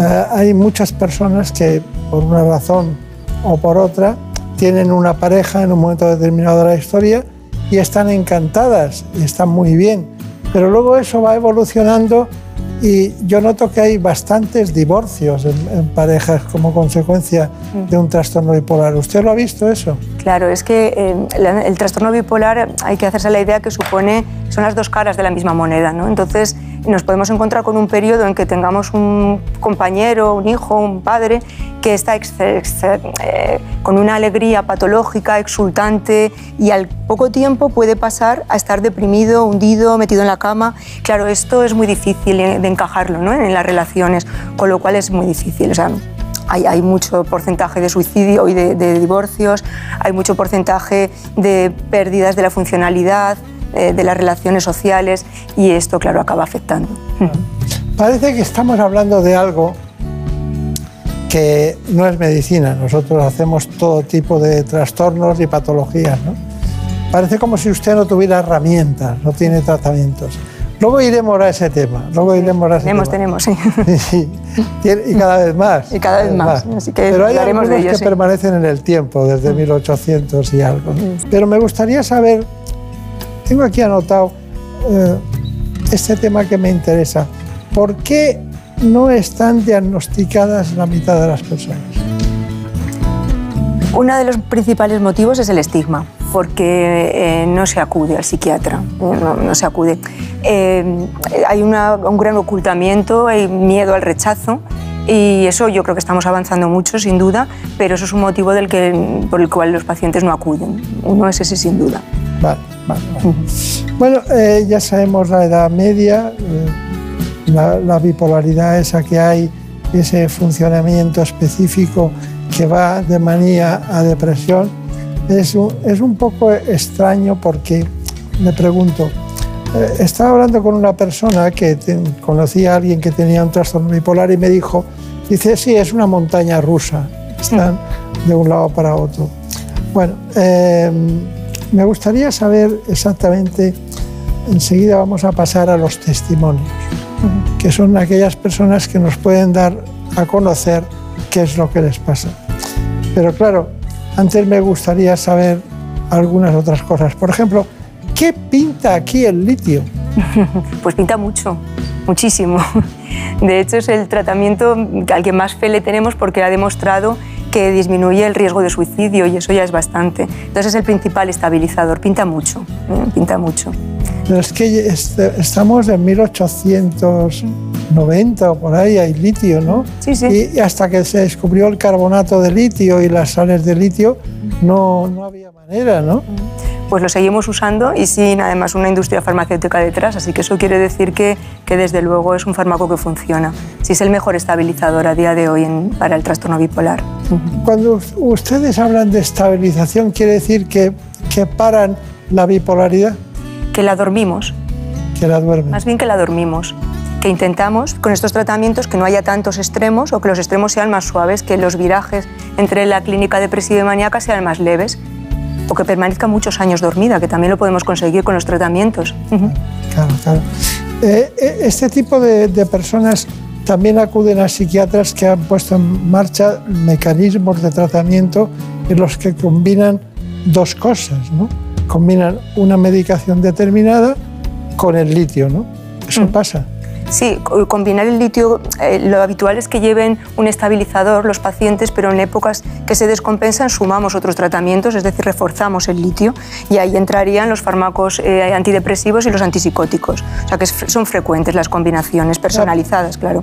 eh, hay muchas personas que por una razón o por otra tienen una pareja en un momento determinado de la historia y están encantadas y están muy bien. Pero luego eso va evolucionando y yo noto que hay bastantes divorcios en, parejas como consecuencia de un trastorno bipolar. ¿Usted lo ha visto eso? Claro, es que eh, el trastorno bipolar hay que hacerse la idea que supone, son las dos caras de la misma moneda, ¿no? Entonces nos podemos encontrar con un periodo en que tengamos un compañero, un hijo, un padre que está eh, con una alegría patológica, exultante y al poco tiempo puede pasar a estar deprimido, hundido, metido en la cama. Claro, esto es muy difícil de encajarlo ¿no? en las relaciones, con lo cual es muy difícil. O sea, hay, hay mucho porcentaje de suicidio y de, de divorcios, hay mucho porcentaje de pérdidas de la funcionalidad, eh, de las relaciones sociales y esto, claro, acaba afectando. Parece que estamos hablando de algo que no es medicina. Nosotros hacemos todo tipo de trastornos y patologías. ¿no? Parece como si usted no tuviera herramientas, no tiene tratamientos. Luego iremos a ese tema. Luego iremos a ese Tenemos, tema. tenemos, sí. Sí, y cada vez más. *laughs* Y cada vez más, así que Pero hay algunos de ello, que sí. permanecen en el tiempo, desde 1800 y algo. ¿no? Pero me gustaría saber, tengo aquí anotado eh, este tema que me interesa. ¿Por qué no están diagnosticadas la mitad de las personas? Uno de los principales motivos es el estigma, porque eh, no se acude al psiquiatra, no, no se acude. Eh, hay una- un gran ocultamiento, hay miedo al rechazo. Y eso yo creo que estamos avanzando mucho, sin duda, pero eso es un motivo del que, por el cual los pacientes no acuden. Uno es ese, sin duda. Vale, vale, vale. Bueno, eh, ya sabemos la edad media, eh, la, la bipolaridad esa que hay, ese funcionamiento específico que va de manía a depresión. Es un, es un poco extraño porque me pregunto, eh, estaba hablando con una persona que te- conocía a alguien que tenía un trastorno bipolar y me dijo, dice, sí, es una montaña rusa, están de un lado para otro. Bueno, eh, me gustaría saber exactamente, enseguida vamos a pasar a los testimonios, que son aquellas personas que nos pueden dar a conocer qué es lo que les pasa. Pero claro, antes me gustaría saber algunas otras cosas. Por ejemplo, ¿qué pinta aquí el litio? *laughs* Pues pinta mucho, muchísimo. *laughs* De hecho, es el tratamiento al que más fe le tenemos porque ha demostrado que disminuye el riesgo de suicidio y eso ya es bastante. Entonces es el principal estabilizador, pinta mucho, ¿eh? pinta mucho. Pero es que estamos en 1890 o por ahí, hay litio, ¿no? Sí, sí. Y, hasta que se descubrió el carbonato de litio y las sales de litio, no, no había manera, ¿no? Pues lo seguimos usando y sin además una industria farmacéutica detrás, así que eso quiere decir que, que desde luego es un fármaco que funciona. Sí es el mejor estabilizador a día de hoy en- para el trastorno bipolar. Cuando us- ustedes hablan de estabilización, ¿quiere decir que, que paran la bipolaridad? Que la dormimos, Que la duermen. más bien que la dormimos. Que intentamos con estos tratamientos que no haya tantos extremos o que los extremos sean más suaves, que los virajes entre la clínica depresiva y maníaca sean más leves o que permanezca muchos años dormida, que también lo podemos conseguir con los tratamientos. Claro, claro. Eh, eh, este tipo de, de personas también acuden a psiquiatras que han puesto en marcha mecanismos de tratamiento en los que combinan dos cosas, ¿no? Combinan una medicación determinada con el litio, ¿no? Eso pasa. Sí, co- combinar el litio, eh, lo habitual es que lleven un estabilizador los pacientes, pero en épocas que se descompensan sumamos otros tratamientos, es decir, reforzamos el litio y ahí entrarían los fármacos eh, antidepresivos y los antipsicóticos. O sea que son frecuentes las combinaciones personalizadas, claro.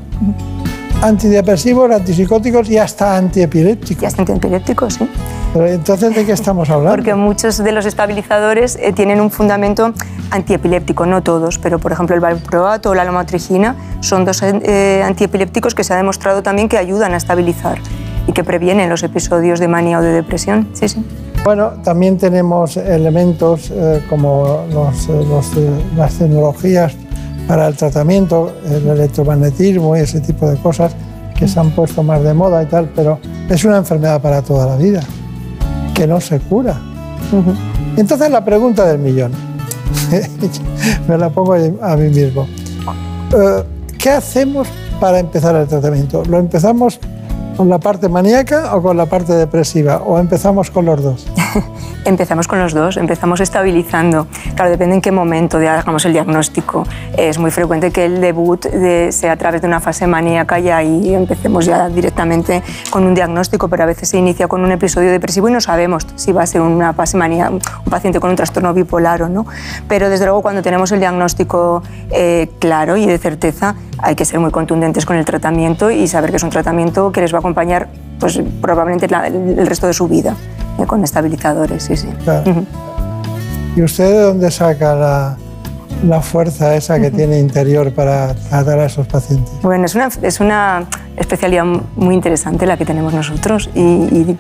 Antidepresivos, antipsicóticos y hasta antiepilépticos. Y hasta antiepilépticos, sí. Pero entonces, ¿de qué estamos hablando? Porque muchos de los estabilizadores eh, tienen un fundamento antiepiléptico, no todos, pero por ejemplo el valproato o la lomotrigina son dos eh, antiepilépticos que se ha demostrado también que ayudan a estabilizar y que previenen los episodios de manía o de depresión. Sí, sí. Bueno, también tenemos elementos eh, como los, eh, los, las tecnologías para el tratamiento, el electromagnetismo y ese tipo de cosas que se han puesto más de moda y tal, pero es una enfermedad para toda la vida, que no se cura. Entonces la pregunta del millón, *laughs* me la pongo a mí mismo. Eh, ¿Qué hacemos para empezar el tratamiento? ¿Lo empezamos con la parte maníaca o con la parte depresiva? ¿O empezamos con los dos? *laughs* Empezamos con los dos, empezamos estabilizando. Claro, depende en qué momento hagamos el diagnóstico. Es muy frecuente que el debut de- sea a través de una fase maníaca y ahí empecemos ya directamente con un diagnóstico, pero a veces se inicia con un episodio depresivo y no sabemos si va a ser una fase maníaca, un paciente con un trastorno bipolar o no. Pero desde luego cuando tenemos el diagnóstico eh, claro y de certeza, hay que ser muy contundentes con el tratamiento y saber que es un tratamiento que les va a acompañar pues, probablemente el resto de su vida, con estabilizadores, sí, sí. Claro. ¿Y usted de dónde saca la, la fuerza esa que tiene interior para tratar a esos pacientes? Bueno, es una, es una especialidad muy interesante la que tenemos nosotros y, y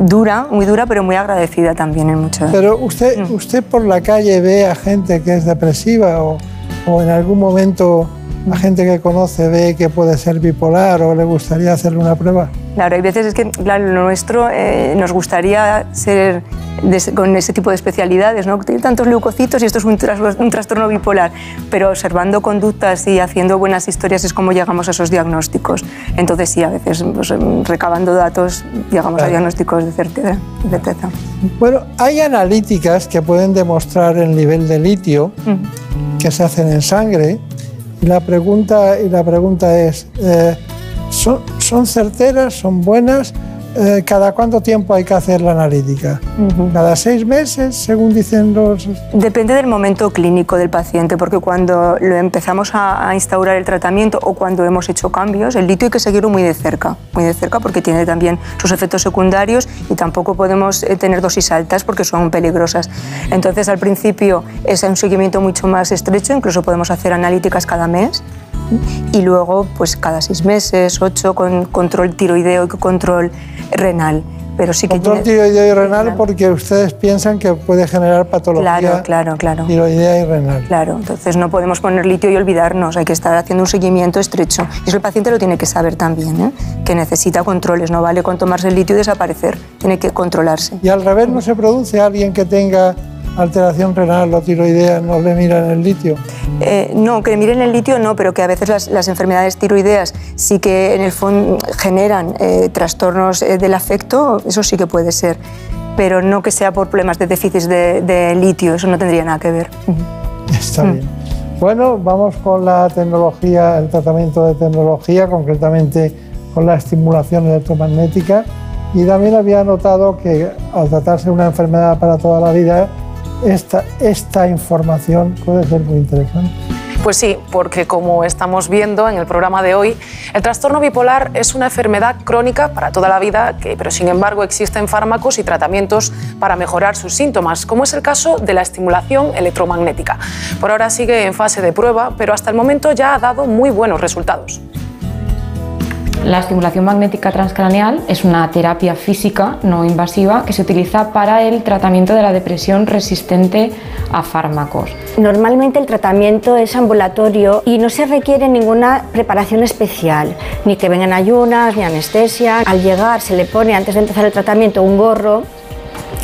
dura, muy dura, pero muy agradecida también en muchas. Pero usted, usted por la calle ve a gente que es depresiva o, o en algún momento a gente que conoce ve que puede ser bipolar o le gustaría hacerle una prueba. Claro, hay veces es que claro, lo nuestro eh, nos gustaría ser de con ese tipo de especialidades, ¿no? Tiene tantos leucocitos y esto es un, tras- un trastorno bipolar, pero observando conductas y haciendo buenas historias es como llegamos a esos diagnósticos. Entonces sí, a veces pues, em, recabando datos llegamos a diagnósticos de certeza. de certeza. Bueno, hay analíticas que pueden demostrar el nivel de litio que se hacen en sangre y la pregunta, y la pregunta es, eh, ¿son, ¿son certeras, son buenas? Eh, ¿Cada cuánto tiempo hay que hacer la analítica? ¿Cada seis meses, según dicen los...? Depende del momento clínico del paciente, porque cuando lo empezamos a, a instaurar el tratamiento o cuando hemos hecho cambios, el litio hay que seguirlo muy de cerca, muy de cerca porque tiene también sus efectos secundarios y tampoco podemos eh, tener dosis altas porque son peligrosas. Entonces, al principio es un seguimiento mucho más estrecho, incluso podemos hacer analíticas cada mes y luego pues cada seis meses, ocho, con control tiroideo y control renal. Pero sí que Control tiene- tiroideo y renal porque ustedes piensan que puede generar patología Claro, claro, claro. tiroidea y renal. Claro, entonces no podemos poner litio y olvidarnos, hay que estar haciendo un seguimiento estrecho. Y eso el paciente lo tiene que saber también, ¿eh? que necesita controles, no vale con tomarse el litio y desaparecer, tiene que controlarse. Y al revés, ¿no se produce alguien que tenga alteración renal o tiroidea, no le miran el litio? Eh, no, que miren el litio no, pero que a veces las, las enfermedades tiroideas sí que en el fondo generan eh, trastornos eh, del afecto, eso sí que puede ser, pero no que sea por problemas de déficit de, de litio, eso no tendría nada que ver. Está bien. Bueno, vamos con la tecnología, el tratamiento de tecnología, concretamente con la estimulación electromagnética. Y también había notado que al tratarse una enfermedad para toda la vida, esta, esta información puede ser muy interesante. Pues sí, porque como estamos viendo en el programa de hoy, el trastorno bipolar es una enfermedad crónica para toda la vida, que, pero sin embargo existen fármacos y tratamientos para mejorar sus síntomas, como es el caso de la estimulación electromagnética. Por ahora sigue en fase de prueba, pero hasta el momento ya ha dado muy buenos resultados. La estimulación magnética transcraneal es una terapia física no invasiva que se utiliza para el tratamiento de la depresión resistente a fármacos. Normalmente el tratamiento es ambulatorio y no se requiere ninguna preparación especial, ni que vengan ayunas, ni anestesia. Al llegar se le pone antes de empezar el tratamiento un gorro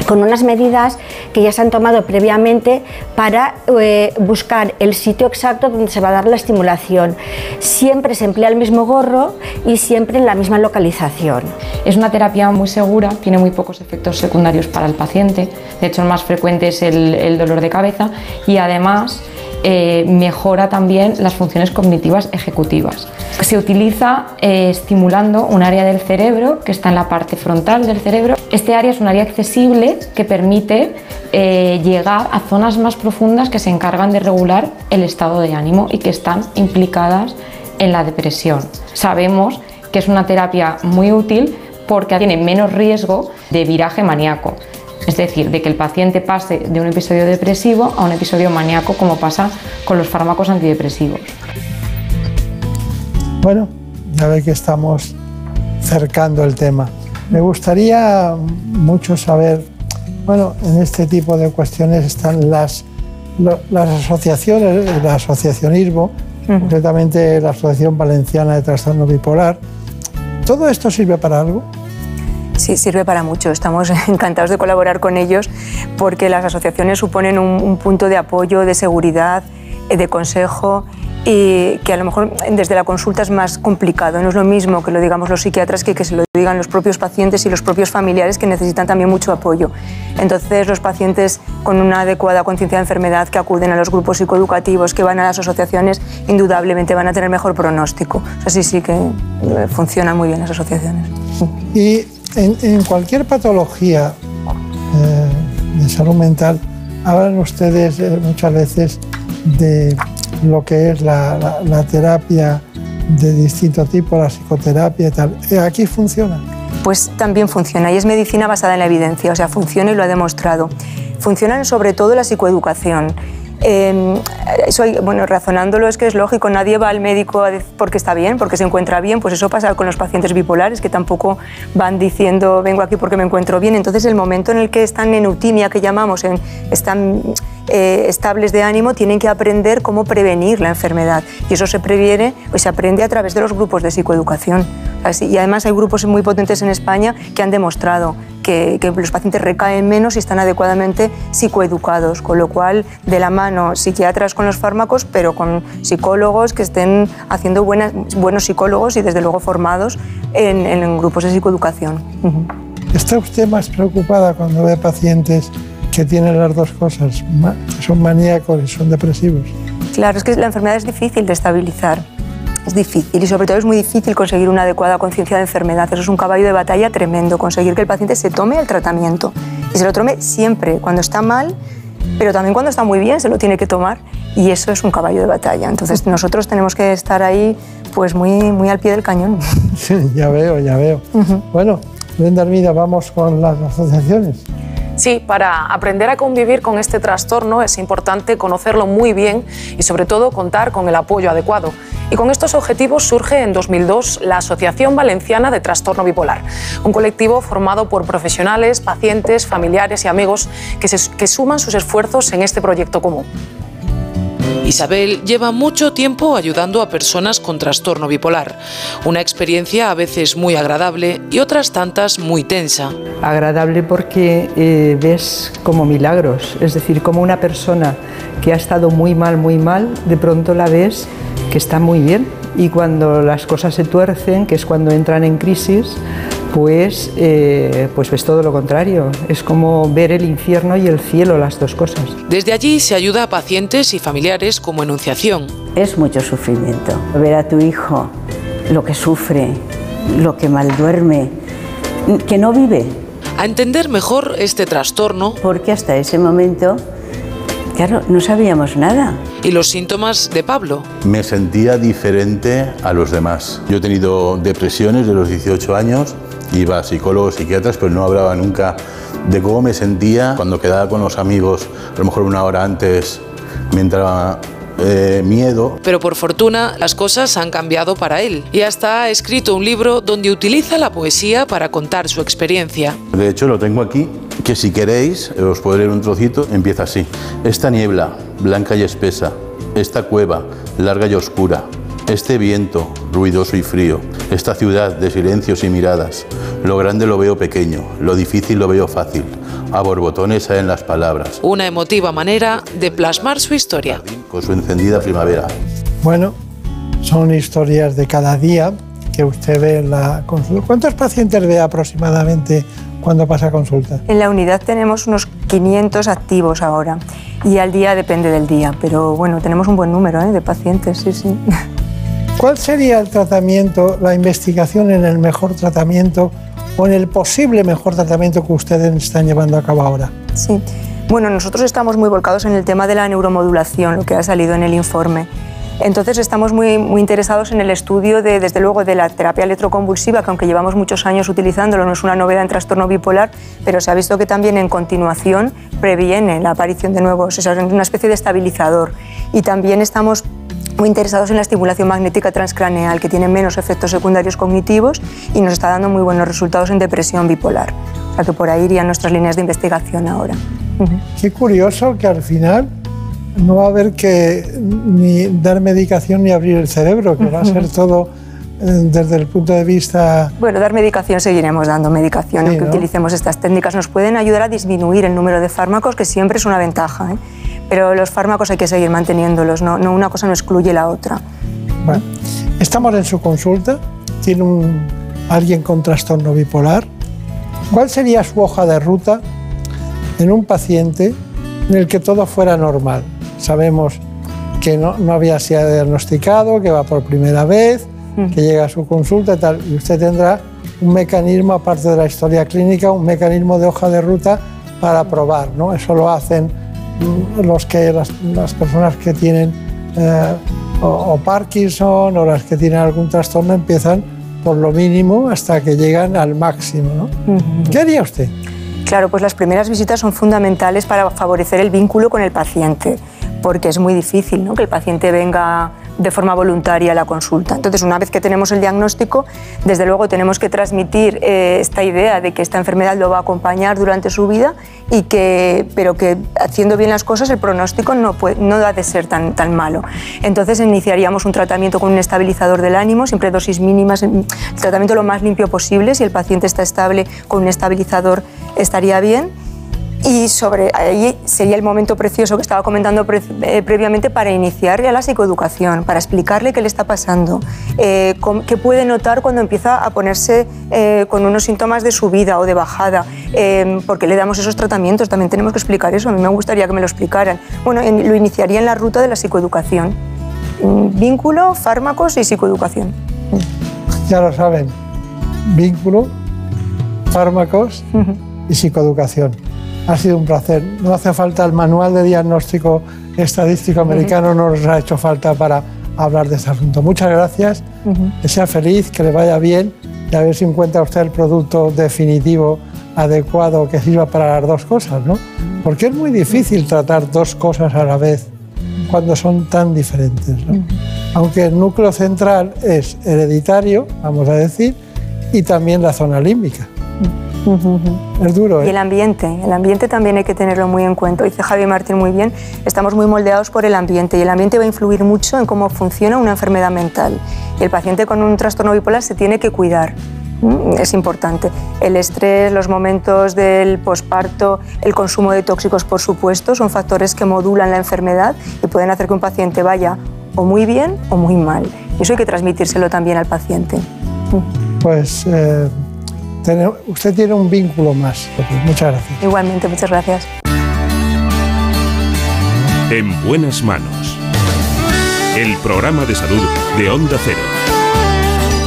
con unas medidas que ya se han tomado previamente para eh, buscar el sitio exacto donde se va a dar la estimulación. Siempre se emplea el mismo gorro y siempre en la misma localización. Es una terapia muy segura, tiene muy pocos efectos secundarios para el paciente, de hecho el más frecuente es el, el dolor de cabeza y además eh, mejora también las funciones cognitivas ejecutivas. Se utiliza eh, estimulando un área del cerebro que está en la parte frontal del cerebro. Este área es un área accesible que permite eh, llegar a zonas más profundas que se encargan de regular el estado de ánimo y que están implicadas en la depresión. Sabemos que es una terapia muy útil porque tiene menos riesgo de viraje maníaco. Es decir, de que el paciente pase de un episodio depresivo a un episodio maníaco como pasa con los fármacos antidepresivos. Bueno, ya ve que estamos cercando el tema. Me gustaría mucho saber, bueno, en este tipo de cuestiones están las, asociaciones, el asociacionismo, concretamente la Asociación Valenciana de Trastorno Bipolar. ¿Todo esto sirve para algo? Sí, sirve para mucho. Estamos *laughs* encantados de colaborar con ellos porque las asociaciones suponen un, un punto de apoyo, de seguridad, eh, de consejo y que a lo mejor desde la consulta es más complicado. No es lo mismo que lo digamos los psiquiatras que que se lo digan los propios pacientes y los propios familiares que necesitan también mucho apoyo. Entonces los pacientes con una adecuada conciencia de enfermedad que acuden a los grupos psicoeducativos, que van a las asociaciones, indudablemente van a tener mejor pronóstico. O sea, sí, sí que eh, funcionan muy bien las asociaciones. Y en, cualquier patología eh, de salud mental, hablan ustedes eh, muchas veces de lo que es la terapia de distinto tipo, la psicoterapia y tal. Eh, Aquí funciona. pues también funciona y es medicina basada en la evidencia, o sea, funciona y lo ha demostrado. Funcionan sobre todo la psicoeducación. Eso hay- bueno, razonándolo es que es lógico, nadie va al médico porque está bien, porque se encuentra bien, pues eso pasa con los pacientes bipolares que tampoco van diciendo vengo aquí porque me encuentro bien. Entonces el momento en el que están en eutimia, que llamamos, en- están eh, estables de ánimo, tienen que aprender cómo prevenir la enfermedad y eso se previene, pues se aprende a través de los grupos de psicoeducación. Y además hay grupos muy potentes en España que han demostrado que, que los pacientes recaen menos y están adecuadamente psicoeducados, con lo cual de la mano psiquiatras con los fármacos, pero con psicólogos que estén haciendo buenas, buenos psicólogos y desde luego formados en, en grupos de psicoeducación. ¿Está usted más preocupada cuando ve pacientes que tienen las dos cosas, que son maníacos y son depresivos? Claro, es que la enfermedad es difícil de estabilizar. Es difícil y sobre todo es muy difícil conseguir una adecuada conciencia de enfermedad. Eso es un caballo de batalla tremendo, conseguir que el paciente se tome el tratamiento y se lo tome siempre, cuando está mal, pero también cuando está muy bien se lo tiene que tomar y eso es un caballo de batalla. Entonces nosotros tenemos que estar ahí pues muy, muy al pie del cañón. *laughs* Sí, ya veo, ya veo. Bueno, Brenda Armida, vamos con las asociaciones. Sí, para aprender a convivir con este trastorno es importante conocerlo muy bien y sobre todo contar con el apoyo adecuado. Y con estos objetivos surge en 2002 la Asociación Valenciana de Trastorno Bipolar, un colectivo formado por profesionales, pacientes, familiares y amigos que, suman sus esfuerzos en este proyecto común. Isabel lleva mucho tiempo ayudando a personas con trastorno bipolar, una experiencia a veces muy agradable y otras tantas muy tensa. agradable porque eh, ves como milagros, es decir, como una persona que ha estado muy mal, muy mal, de pronto la ves que está muy bien y cuando las cosas se tuercen, que es cuando entran en crisis, pues, eh, pues ves todo lo contrario, es como ver el infierno y el cielo, las dos cosas. Desde allí se ayuda a pacientes y familiares como Enunciación. Es mucho sufrimiento. Ver a tu hijo lo que sufre, lo que mal duerme, que no vive. A entender mejor este trastorno. Porque hasta ese momento, claro, no sabíamos nada. Y los síntomas de Pablo. Me sentía diferente a los demás. Yo he tenido depresiones de los 18 años, iba a psicólogos, psiquiatras, pero no hablaba nunca de cómo me sentía cuando quedaba con los amigos, a lo mejor una hora antes me entraba eh, miedo. Pero por fortuna las cosas han cambiado para él y hasta ha escrito un libro donde utiliza la poesía para contar su experiencia. De hecho, lo tengo aquí, que si queréis, os podré leer un trocito, empieza así. Esta niebla, blanca y espesa, esta cueva, larga y oscura, este viento, ruidoso y frío, esta ciudad de silencios y miradas, lo grande lo veo pequeño, lo difícil lo veo fácil, a borbotones en las palabras, Una emotiva manera de plasmar su historia. con su encendida primavera. Bueno, son historias de cada día que usted ve en la consulta. ¿Cuántos pacientes ve aproximadamente cuando pasa consulta? En la unidad tenemos unos 500 activos ahora. Y al día depende del día, pero bueno, tenemos un buen número ¿eh? de pacientes, sí, sí. *laughs* ¿Cuál sería el tratamiento, la investigación en el mejor tratamiento o en el posible mejor tratamiento que ustedes están llevando a cabo ahora? Sí. Bueno, nosotros estamos muy volcados en el tema de la neuromodulación, lo que ha salido en el informe. Entonces estamos muy, muy interesados en el estudio de, desde luego, de la terapia electroconvulsiva, que aunque llevamos muchos años utilizándolo, no es una novedad en trastorno bipolar, pero se ha visto que también en continuación previene la aparición de nuevos, es una especie de estabilizador. Y también estamos muy interesados en la estimulación magnética transcraneal, que tiene menos efectos secundarios cognitivos y nos está dando muy buenos resultados en depresión bipolar. O sea que por ahí irían nuestras líneas de investigación ahora. Qué curioso que al final no va a haber que ni dar medicación ni abrir el cerebro, que va a ser todo eh, desde el punto de vista... Bueno, dar medicación seguiremos dando medicación, aunque utilicemos estas técnicas. Nos pueden ayudar a disminuir el número de fármacos, que siempre es una ventaja. ¿eh? Pero los fármacos hay que seguir manteniéndolos, no, no, una cosa no excluye la otra. Bueno, estamos en su consulta, tiene un, alguien con trastorno bipolar. ¿Cuál sería su hoja de ruta en un paciente en el que todo fuera normal? Sabemos que no, no había sido diagnosticado, que va por primera vez, que llega a su consulta y tal, y usted tendrá un mecanismo, aparte de la historia clínica, un mecanismo de hoja de ruta para probar, ¿no? Eso lo hacen los que, las, las personas que tienen eh, o, o Parkinson o las que tienen algún trastorno empiezan por lo mínimo hasta que llegan al máximo, ¿no? ¿Qué haría usted? Claro, pues las primeras visitas son fundamentales para favorecer el vínculo con el paciente, porque es muy difícil ¿no? que el paciente venga de forma voluntaria la consulta. Entonces, una vez que tenemos el diagnóstico, desde luego tenemos que transmitir eh, esta idea de que esta enfermedad lo va a acompañar durante su vida, y que, pero que haciendo bien las cosas el pronóstico no, puede, no ha de ser tan, tan malo. Entonces, iniciaríamos un tratamiento con un estabilizador del ánimo, siempre dosis mínimas, el tratamiento lo más limpio posible. Si el paciente está estable con un estabilizador, estaría bien y sobre ahí sería el momento precioso que estaba comentando pre eh, previamente para iniciar ya la psicoeducación, para explicarle qué le está pasando, eh, qué puede notar cuando empieza a ponerse eh, con unos síntomas de subida o de bajada, eh, porque le damos esos tratamientos, también tenemos que explicar eso, a mí me gustaría que me lo explicaran. Bueno, en, lo iniciaría en la ruta de la psicoeducación, vínculo, fármacos y psicoeducación. Ya lo saben, vínculo, fármacos uh -huh. y psicoeducación. Ha sido un placer. No hace falta el manual de diagnóstico estadístico americano, uh -huh. no nos ha hecho falta para hablar de este asunto. Muchas gracias, uh -huh. que sea feliz, que le vaya bien y a ver si encuentra usted el producto definitivo adecuado que sirva para las dos cosas, ¿no? Porque es muy difícil tratar dos cosas a la vez cuando son tan diferentes. ¿no? Aunque el núcleo central es hereditario, vamos a decir, y también la zona límbica. Uh -huh. Es duro. ¿eh? Y el ambiente, el ambiente también hay que tenerlo muy en cuenta. Dice Javi Martín muy bien, estamos muy moldeados por el ambiente y el ambiente va a influir mucho en cómo funciona una enfermedad mental. Y el paciente con un trastorno bipolar se tiene que cuidar. Es importante. El estrés, los momentos del posparto, el consumo de tóxicos, por supuesto, son factores que modulan la enfermedad y pueden hacer que un paciente vaya o muy bien o muy mal. Y eso hay que transmitírselo también al paciente. Pues eh, usted tiene un vínculo más. Muchas gracias. Igualmente, muchas gracias. En buenas manos. El programa de salud de Onda Cero.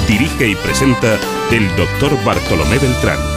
Dirige y presenta el doctor Bartolomé Beltrán.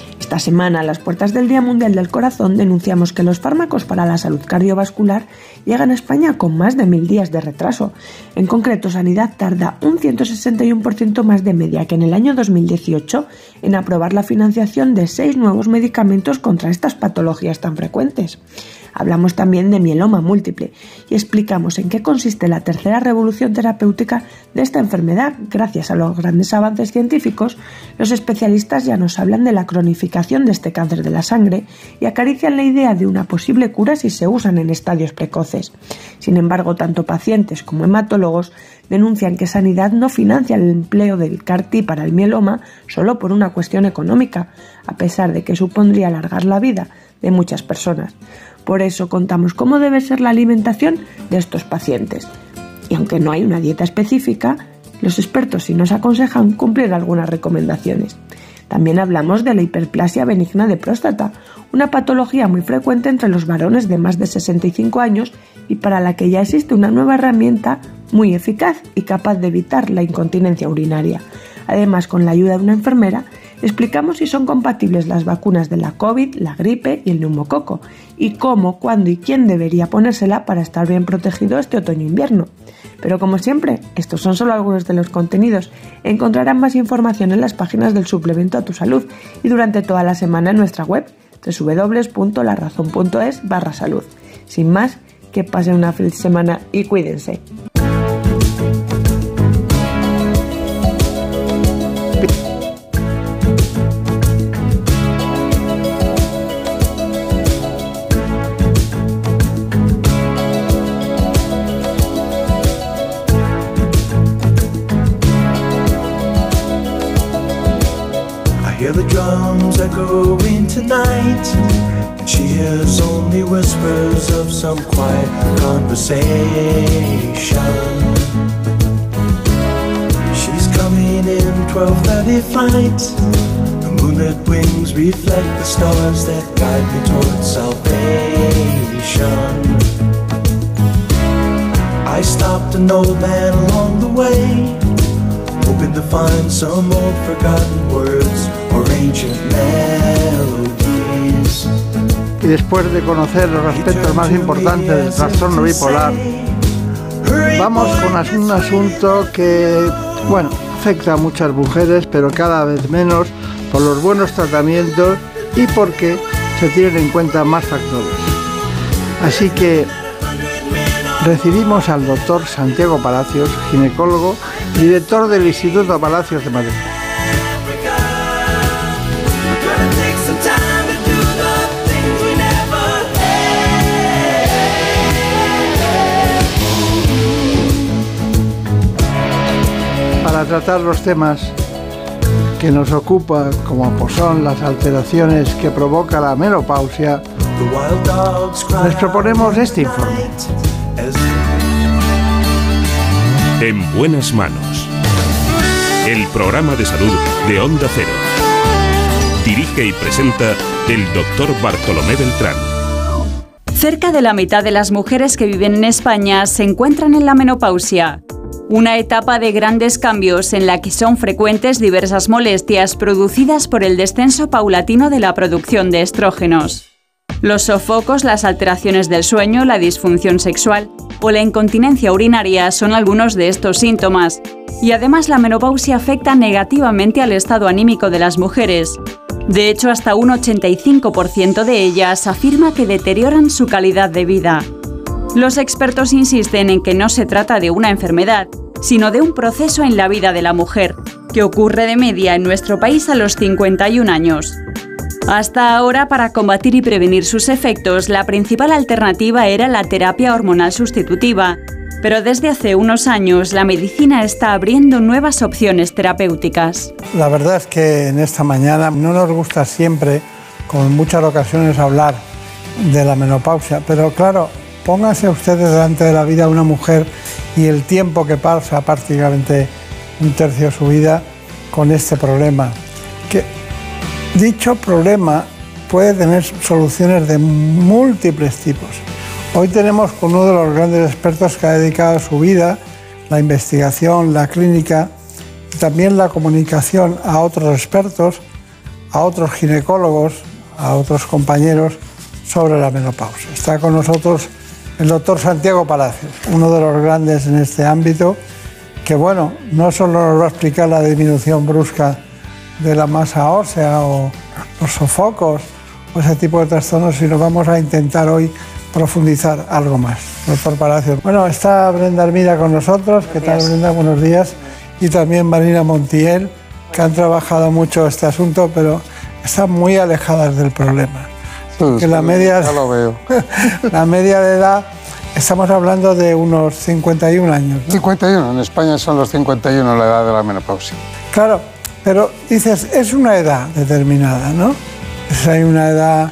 Esta semana, a las puertas del Día Mundial del Corazón, denunciamos que los fármacos para la salud cardiovascular llegan a España con más de mil días de retraso. En concreto, Sanidad tarda un 161% más de media que en el año 2018 en aprobar la financiación de seis nuevos medicamentos contra estas patologías tan frecuentes. Hablamos también de mieloma múltiple y explicamos en qué consiste la tercera revolución terapéutica de esta enfermedad. Gracias a los grandes avances científicos, los especialistas ya nos hablan de la cronificación de este cáncer de la sangre y acarician la idea de una posible cura si se usan en estadios precoces. Sin embargo, tanto pacientes como hematólogos denuncian que Sanidad no financia el empleo del CAR-T para el mieloma solo por una cuestión económica, a pesar de que supondría alargar la vida de muchas personas. Por eso contamos cómo debe ser la alimentación de estos pacientes. Y aunque no hay una dieta específica, los expertos sí nos aconsejan cumplir algunas recomendaciones. También hablamos de la hiperplasia benigna de próstata, una patología muy frecuente entre los varones de más de 65 años y para la que ya existe una nueva herramienta muy eficaz y capaz de evitar la incontinencia urinaria. Además, con la ayuda de una enfermera, explicamos si son compatibles las vacunas de la COVID, la gripe y el neumococo, y cómo, cuándo y quién debería ponérsela para estar bien protegido este otoño-invierno. Pero como siempre, estos son solo algunos de los contenidos. Encontrarán más información en las páginas del suplemento a tu salud y durante toda la semana en nuestra web www.larazón.es barra salud. Sin más, que pasen una feliz semana y cuídense. 12:30 flight. The moonlit wings reflect the stars that guide me towards salvation. I stopped an old man along the way, hoping to find some old forgotten words Y después de conocer los aspectos más importantes del trastorno bipolar, vamos con un asunto que, bueno, afecta a muchas mujeres, pero cada vez menos por los buenos tratamientos y porque se tienen en cuenta más factores. Así que recibimos al doctor Santiago Palacios, ginecólogo, director del Instituto Palacios de Madrid. Tratar los temas que nos ocupan, como pues son las alteraciones que provoca la menopausia, les proponemos este informe. En buenas manos. El programa de salud de Onda Cero. Dirige y presenta el doctor Bartolomé Beltrán. Cerca de la mitad de las mujeres que viven en España se encuentran en la menopausia una etapa de grandes cambios en la que son frecuentes diversas molestias producidas por el descenso paulatino de la producción de estrógenos. Los sofocos, las alteraciones del sueño, la disfunción sexual o la incontinencia urinaria son algunos de estos síntomas. Y además la menopausia afecta negativamente al estado anímico de las mujeres. De hecho, hasta un 85% de ellas afirma que deterioran su calidad de vida. Los expertos insisten en que no se trata de una enfermedad, sino de un proceso en la vida de la mujer, que ocurre de media en nuestro país a los 51 años. Hasta ahora, para combatir y prevenir sus efectos, la principal alternativa era la terapia hormonal sustitutiva, pero desde hace unos años la medicina está abriendo nuevas opciones terapéuticas. La verdad es que en esta mañana no nos gusta siempre, como en muchas ocasiones, hablar de la menopausia, pero claro, pónganse ustedes delante de la vida una mujer y el tiempo que pasa, prácticamente un tercio de su vida, con este problema. Que dicho problema puede tener soluciones de múltiples tipos. Hoy tenemos con uno de los grandes expertos que ha dedicado su vida, la investigación, la clínica y también la comunicación a otros expertos, a otros ginecólogos, a otros compañeros sobre la menopausia. Está con nosotros el doctor Santiago Palacios, uno de los grandes en este ámbito, que bueno, no solo nos va a explicar la disminución brusca de la masa ósea o los sofocos o ese tipo de trastornos, sino vamos a intentar hoy profundizar algo más. Doctor Palacios. Bueno, está Brenda Armida con nosotros. ¿Qué tal, Brenda? Buenos días. Y también Marina Montiel, que han trabajado mucho este asunto, pero están muy alejadas del problema. Que la media, ya lo veo. *laughs* la media de edad, estamos hablando de unos 51 años. ¿no? 51, en España son los 51 la edad de la menopausia. Claro, pero dices, es una edad determinada, ¿no? Es, hay una edad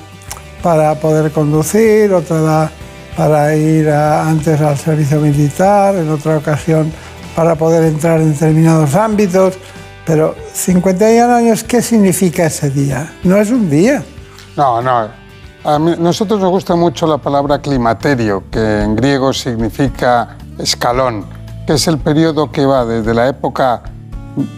para poder conducir, otra edad para ir a- antes al servicio militar, en otra ocasión para poder entrar en determinados ámbitos. Pero 51 años, ¿qué significa ese día? No es un día. No, no. A nosotros nos gusta mucho la palabra climaterio, que en griego significa escalón, que es el periodo que va desde la época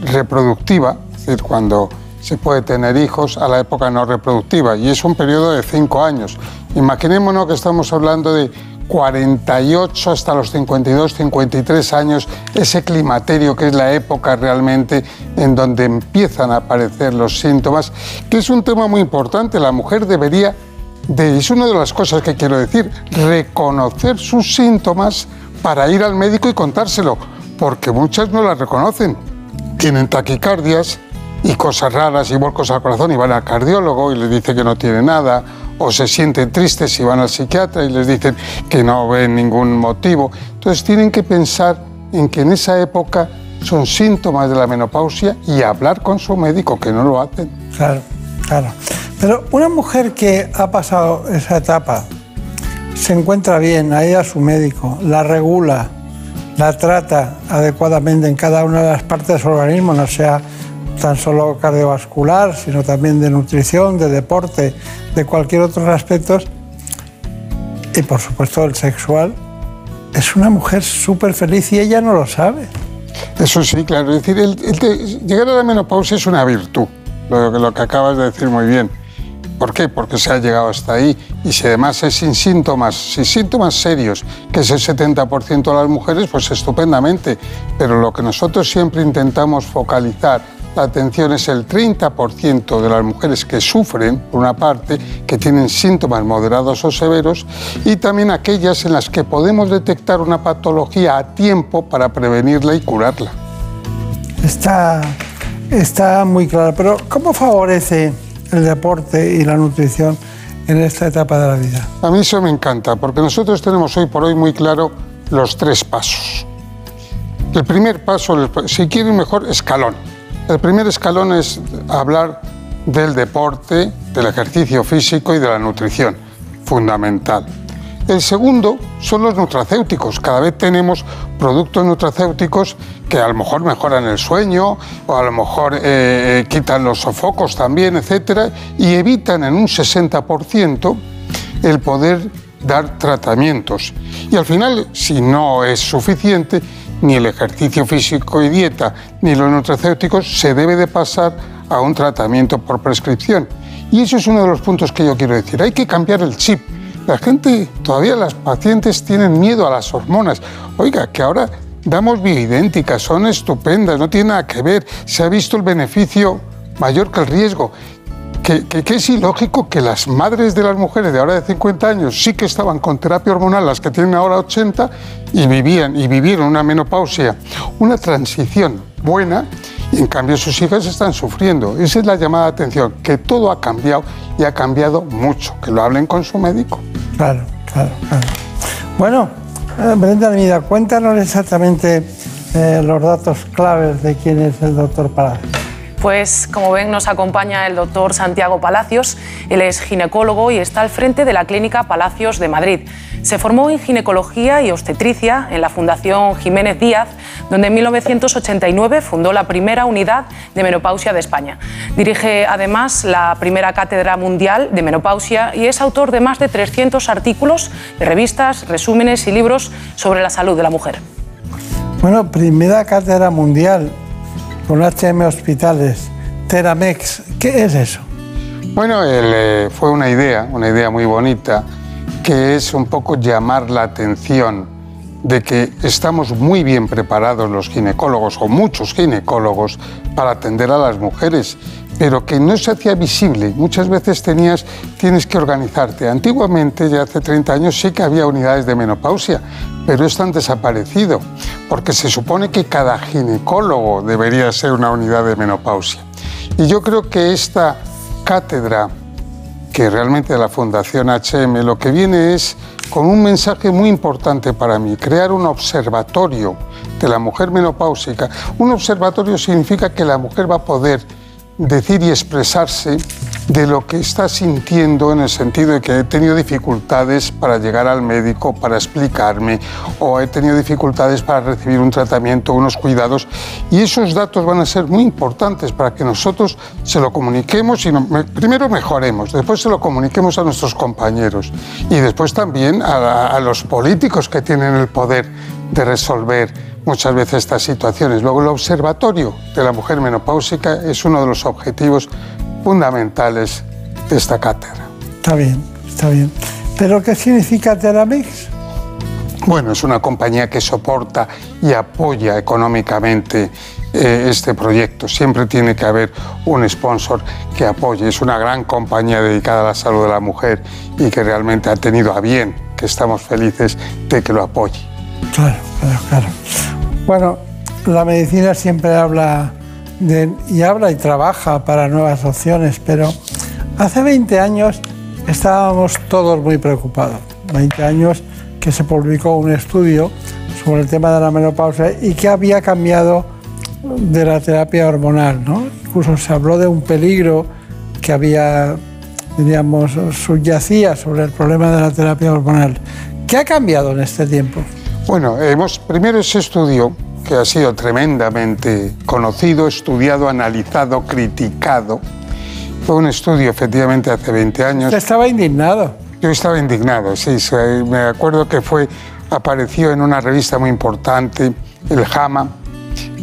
reproductiva, es decir, cuando se puede tener hijos, a la época no reproductiva, y es un periodo de cinco años. Imaginémonos que estamos hablando de 48 hasta los 52, 53 años, ese climaterio que es la época realmente en donde empiezan a aparecer los síntomas, que es un tema muy importante. La mujer debería, de, es una de las cosas que quiero decir, reconocer sus síntomas para ir al médico y contárselo, porque muchas no las reconocen. Tienen taquicardias y cosas raras y vuelcos al corazón y van al cardiólogo y les dice que no tiene nada, o se sienten tristes y van al psiquiatra y les dicen que no ven ningún motivo. Entonces tienen que pensar en que en esa época son síntomas de la menopausia y hablar con su médico, que no lo hacen. Claro, claro. Pero una mujer que ha pasado esa etapa, se encuentra bien, a su médico, la regula, la trata adecuadamente en cada una de las partes de su organismo, no sea tan solo cardiovascular, sino también de nutrición, de deporte, de cualquier otro aspecto, y por supuesto el sexual, es una mujer súper feliz y ella no lo sabe. Eso sí, claro. Es decir, el- llegar a la menopausia es una virtud, lo que acabas de decir muy bien. ¿Por qué? Porque se ha llegado hasta ahí y si además es sin síntomas, sin síntomas serios, que es el 70% de las mujeres, pues estupendamente. Pero lo que nosotros siempre intentamos focalizar la atención es el 30% de las mujeres que sufren, por una parte, que tienen síntomas moderados o severos, y también aquellas en las que podemos detectar una patología a tiempo para prevenirla y curarla. Está, está muy claro. Pero ¿cómo favorece el deporte y la nutrición en esta etapa de la vida? A mí eso me encanta, porque nosotros tenemos hoy por hoy muy claro los tres pasos. El primer paso, si quieren mejor, escalón. El primer escalón es hablar del deporte, del ejercicio físico y de la nutrición, fundamental. El segundo son los nutracéuticos. Cada vez tenemos productos nutracéuticos que a lo mejor mejoran el sueño o a lo mejor eh, eh, quitan los sofocos también, etcétera, y evitan en un 60% el poder dar tratamientos. Y al final, si no es suficiente, ni el ejercicio físico y dieta, ni los nutracéuticos, se debe de pasar a un tratamiento por prescripción. Y eso es uno de los puntos que yo quiero decir. Hay que cambiar el chip. La gente, todavía las pacientes tienen miedo a las hormonas. Oiga, que ahora damos bioidénticas, son estupendas, no tiene nada que ver. Se ha visto el beneficio mayor que el riesgo. Que, que- que es ilógico que las madres de las mujeres de ahora de 50 años sí que estaban con terapia hormonal, las que tienen ahora 80, y vivían y vivieron una menopausia, una transición buena, en cambio sus hijas están sufriendo. Esa es la llamada de atención, que todo ha cambiado y ha cambiado mucho, que lo hablen con su médico. Claro, claro, claro. Bueno, eh, Brenda Almida, cuéntanos exactamente eh, los datos claves de quién es el doctor Palacio. Pues como ven nos acompaña el doctor Santiago Palacios, él es ginecólogo y está al frente de la Clínica Palacios de Madrid. Se formó en ginecología y obstetricia en la Fundación Jiménez Díaz, donde en 1989 fundó la primera unidad de menopausia de España. Dirige además la primera cátedra mundial de menopausia y es autor de más de 300 artículos de revistas, resúmenes y libros sobre la salud de la mujer. Bueno, primera cátedra mundial con HM Hospitales, Teramex, ¿qué es eso? Bueno, eh, fue una idea, una idea muy bonita, que es un poco llamar la atención de que estamos muy bien preparados los ginecólogos o muchos ginecólogos para atender a las mujeres, pero que no se hacía visible. Muchas veces tenías, tienes que organizarte. Antiguamente, ya hace 30 años, sí que había unidades de menopausia, pero están han desaparecido, porque se supone que cada ginecólogo debería ser una unidad de menopausia. Y yo creo que esta cátedra, que realmente la Fundación HM, lo que viene es con un mensaje muy importante para mí, crear un observatorio de la mujer menopáusica. Un observatorio significa que la mujer va a poder decir y expresarse de lo que está sintiendo en el sentido de que he tenido dificultades para llegar al médico, para explicarme, o he tenido dificultades para recibir un tratamiento, unos cuidados, y esos datos van a ser muy importantes para que nosotros se lo comuniquemos y primero mejoremos, después se lo comuniquemos a nuestros compañeros y después también a, a los políticos que tienen el poder de resolver muchas veces estas situaciones. Luego el observatorio de la mujer menopáusica es uno de los objetivos fundamentales de esta cátedra. Está bien, está bien. ¿Pero qué significa Teramix? Bueno, es una compañía que soporta y apoya económicamente eh, este proyecto. Siempre tiene que haber un sponsor que apoye. Es una gran compañía dedicada a la salud de la mujer y que realmente ha tenido a bien, que estamos felices de que lo apoye. Claro, claro, claro. Bueno, la medicina siempre habla y habla y trabaja para nuevas opciones, pero hace 20 años estábamos todos muy preocupados. 20 años que se publicó un estudio sobre el tema de la menopausia y que había cambiado de la terapia hormonal. Incluso se habló de un peligro que había, diríamos, subyacía sobre el problema de la terapia hormonal. ¿Qué ha cambiado en este tiempo? Bueno, hemos, primero ese estudio que ha sido tremendamente conocido, estudiado, analizado, criticado. Fue un estudio efectivamente hace 20 años. ¿Usted estaba indignado? Yo estaba indignado, sí. Me acuerdo que fue, apareció en una revista muy importante, el JAMA,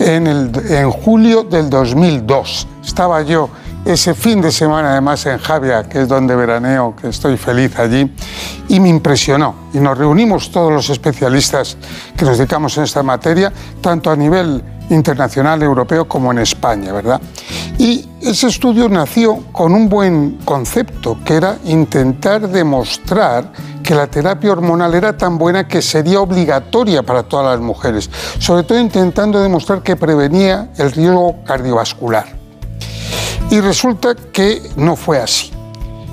en, el, en julio del 2002. Estaba yo ese fin de semana además en Javia, que es donde veraneo, que estoy feliz allí, y me impresionó. Y nos reunimos todos los especialistas que nos dedicamos en esta materia, tanto a nivel internacional, europeo, como en España, ¿verdad? Y ese estudio nació con un buen concepto, que era intentar demostrar que la terapia hormonal era tan buena que sería obligatoria para todas las mujeres, sobre todo intentando demostrar que prevenía el riesgo cardiovascular. Y resulta que no fue así.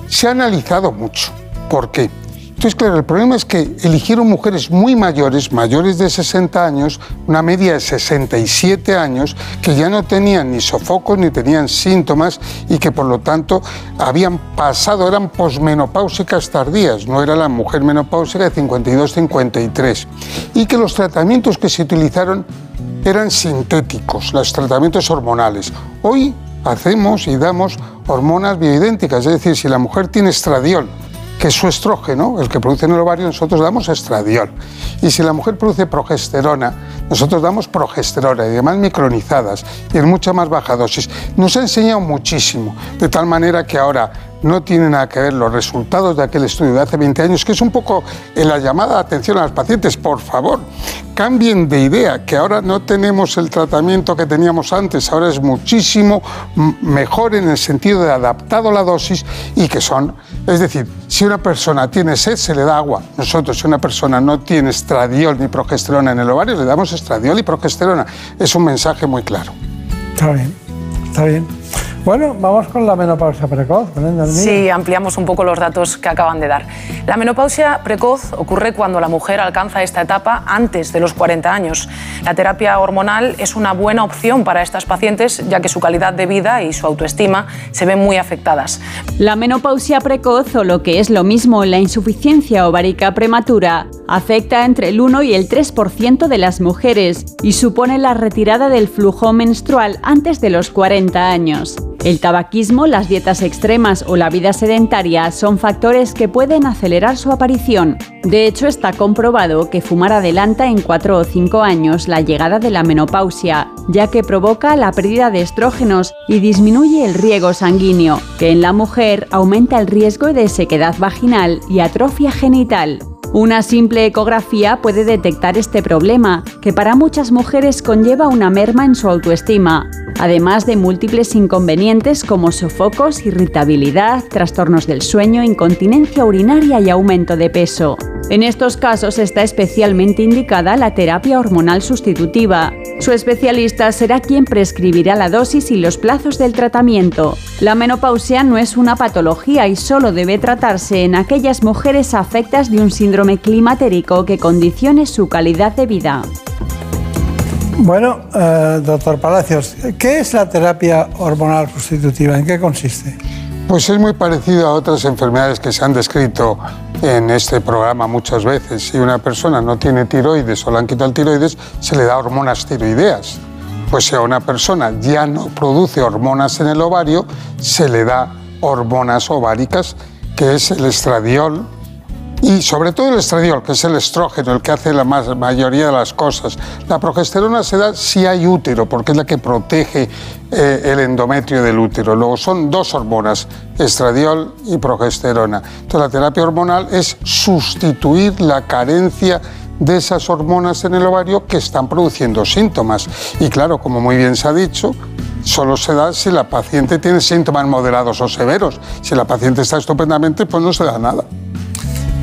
Se ha analizado mucho. ¿Por qué? Entonces, claro, el problema es que eligieron mujeres muy mayores, mayores de 60 años, una media de 67 años, que ya no tenían ni sofocos ni tenían síntomas y que por lo tanto habían pasado, eran posmenopáusicas tardías, no era la mujer menopáusica de 52-53. Y que los tratamientos que se utilizaron eran sintéticos, los tratamientos hormonales. Hoy hacemos y damos hormonas bioidénticas, es decir, si la mujer tiene estradiol, que es su estrógeno, el que produce en el ovario, nosotros damos estradiol. Y si la mujer produce progesterona, nosotros damos progesterona y además micronizadas y en mucha más baja dosis. Nos ha enseñado muchísimo, de tal manera que ahora no tiene nada que ver los resultados de aquel estudio de hace 20 años, que es un poco en la llamada de atención a los pacientes, por favor, cambien de idea, que ahora no tenemos el tratamiento que teníamos antes, ahora es muchísimo mejor en el sentido de adaptado a la dosis y que son, es decir, si una persona tiene sed, se le da agua. Nosotros, si una persona no tiene estradiol ni progesterona en el ovario, le damos estradiol y progesterona. Es un mensaje muy claro. Está bien, está bien. Bueno, vamos con la menopausia precoz. Sí, ampliamos un poco los datos que acaban de dar. La menopausia precoz ocurre cuando la mujer alcanza esta etapa antes de los 40 años. La terapia hormonal es una buena opción para estas pacientes ya que su calidad de vida y su autoestima se ven muy afectadas. La menopausia precoz o lo que es lo mismo la insuficiencia ovárica prematura afecta entre el 1 y el 3% de las mujeres y supone la retirada del flujo menstrual antes de los 40 años. El tabaquismo, las dietas extremas o la vida sedentaria son factores que pueden acelerar su aparición. De hecho, está comprobado que fumar adelanta en 4 o 5 años la llegada de la menopausia, ya que provoca la pérdida de estrógenos y disminuye el riego sanguíneo, que en la mujer aumenta el riesgo de sequedad vaginal y atrofia genital. Una simple ecografía puede detectar este problema, que para muchas mujeres conlleva una merma en su autoestima, además de múltiples inconvenientes como sofocos, irritabilidad, trastornos del sueño, incontinencia urinaria y aumento de peso. En estos casos está especialmente indicada la terapia hormonal sustitutiva. Su especialista será quien prescribirá la dosis y los plazos del tratamiento. La menopausia no es una patología y solo debe tratarse en aquellas mujeres afectas de un síndrome climatérico que condicione su calidad de vida. Bueno, eh, doctor Palacios, ¿qué es la terapia hormonal sustitutiva? ¿En qué consiste? Pues es muy parecido a otras enfermedades que se han descrito en este programa muchas veces. Si una persona no tiene tiroides o le han quitado el tiroides, se le da hormonas tiroideas. Pues si a una persona ya no produce hormonas en el ovario, se le da hormonas ováricas, que es el estradiol, y sobre todo el estradiol, que es el estrógeno, el que hace la mayoría de las cosas. La progesterona se da si hay útero, porque es la que protege eh, el endometrio del útero. Luego son dos hormonas, estradiol y progesterona. Entonces la terapia hormonal es sustituir la carencia de esas hormonas en el ovario que están produciendo síntomas. Y claro, como muy bien se ha dicho, solo se da si la paciente tiene síntomas moderados o severos. Si la paciente está estupendamente, pues no se da nada.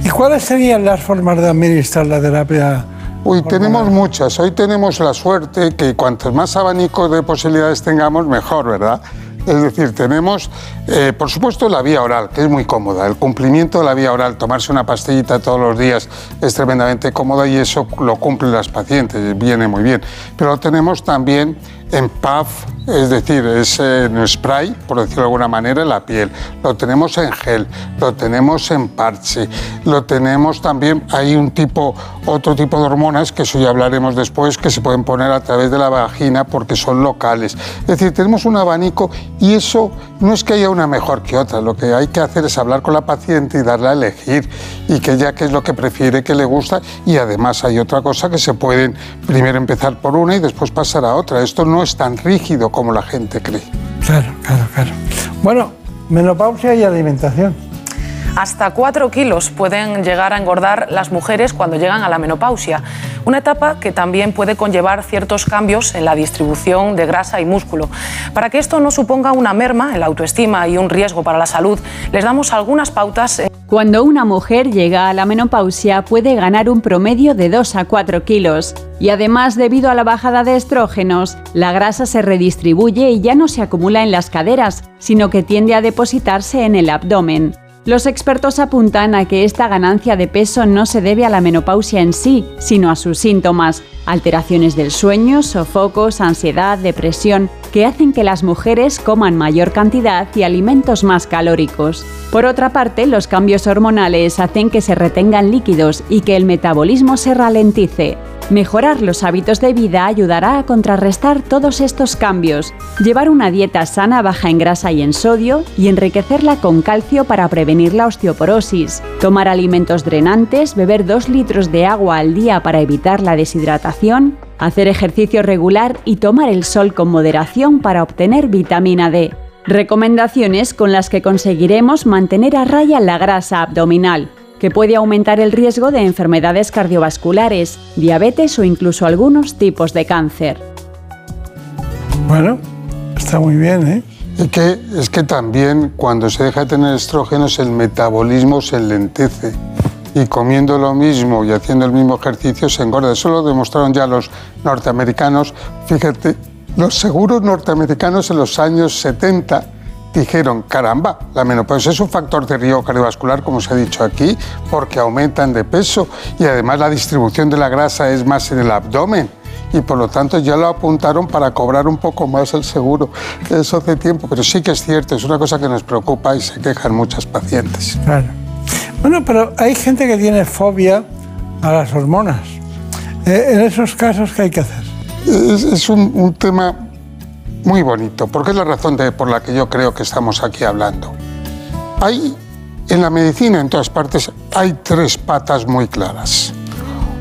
¿Y cuáles serían las formas de administrar la terapia? Uy, tenemos muchas. Hoy tenemos la suerte que cuantos más abanicos de posibilidades tengamos, mejor, ¿verdad? Es decir, tenemos, eh, por supuesto, la vía oral, que es muy cómoda. El cumplimiento de la vía oral, tomarse una pastillita todos los días es tremendamente cómoda y eso lo cumplen las pacientes, viene muy bien. Pero tenemos también en puff, es decir, es en spray, por decirlo de alguna manera, en la piel. Lo tenemos en gel, lo tenemos en parche, lo tenemos también, hay un tipo, otro tipo de hormonas, que eso ya hablaremos después, que se pueden poner a través de la vagina porque son locales. Es decir, tenemos un abanico y eso no es que haya una mejor que otra, lo que hay que hacer es hablar con la paciente y darle a elegir y que ella qué es lo que prefiere, que le gusta y además hay otra cosa que se pueden primero empezar por una y después pasar a otra. Esto no es tan rígido como la gente cree. Claro, claro, claro. Bueno, menopausia y alimentación. Hasta 4 kilos pueden llegar a engordar las mujeres cuando llegan a la menopausia, una etapa que también puede conllevar ciertos cambios en la distribución de grasa y músculo. Para que esto no suponga una merma en la autoestima y un riesgo para la salud, les damos algunas pautas. Cuando una mujer llega a la menopausia puede ganar un promedio de 2 a 4 kilos. Y además, debido a la bajada de estrógenos, la grasa se redistribuye y ya no se acumula en las caderas, sino que tiende a depositarse en el abdomen. Los expertos apuntan a que esta ganancia de peso no se debe a la menopausia en sí, sino a sus síntomas, alteraciones del sueño, sofocos, ansiedad, depresión, que hacen que las mujeres coman mayor cantidad y alimentos más calóricos. Por otra parte, los cambios hormonales hacen que se retengan líquidos y que el metabolismo se ralentice. Mejorar los hábitos de vida ayudará a contrarrestar todos estos cambios, llevar una dieta sana baja en grasa y en sodio y enriquecerla con calcio para prevenir la osteoporosis, tomar alimentos drenantes, beber 2 litros de agua al día para evitar la deshidratación, hacer ejercicio regular y tomar el sol con moderación para obtener vitamina D. Recomendaciones con las que conseguiremos mantener a raya la grasa abdominal, que puede aumentar el riesgo de enfermedades cardiovasculares, diabetes o incluso algunos tipos de cáncer. Bueno, está muy bien, ¿eh? Es que, es que también cuando se deja de tener estrógenos el metabolismo se enlentece y comiendo lo mismo y haciendo el mismo ejercicio se engorda. Eso lo demostraron ya los norteamericanos. Fíjate, los seguros norteamericanos en los años 70 dijeron, caramba, la menopausia es un factor de riesgo cardiovascular, como se ha dicho aquí, porque aumentan de peso y además la distribución de la grasa es más en el abdomen y por lo tanto ya lo apuntaron para cobrar un poco más el seguro. Eso hace tiempo, pero sí que es cierto, es una cosa que nos preocupa y se quejan muchas pacientes. Claro. Bueno, pero hay gente que tiene fobia a las hormonas. Eh, en esos casos, ¿qué hay que hacer? Es, es un, un tema muy bonito, porque es la razón de, por la que yo creo que estamos aquí hablando. Hay, en la medicina, en todas partes, hay tres patas muy claras.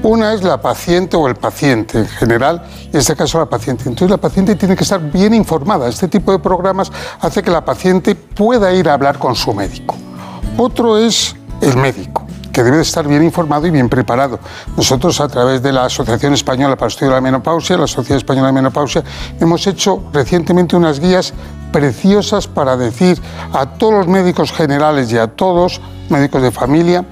Una es la paciente o el paciente en general, en este caso la paciente. Entonces la paciente tiene que estar bien informada. Este tipo de programas hace que la paciente pueda ir a hablar con su médico. Otro es el médico que debe de estar bien informado y bien preparado. Nosotros, a través de la Asociación Española para el Estudio de la Menopausia, la Sociedad Española de Menopausia, hemos hecho recientemente unas guías preciosas para decir a todos los médicos generales y a todos médicos de familia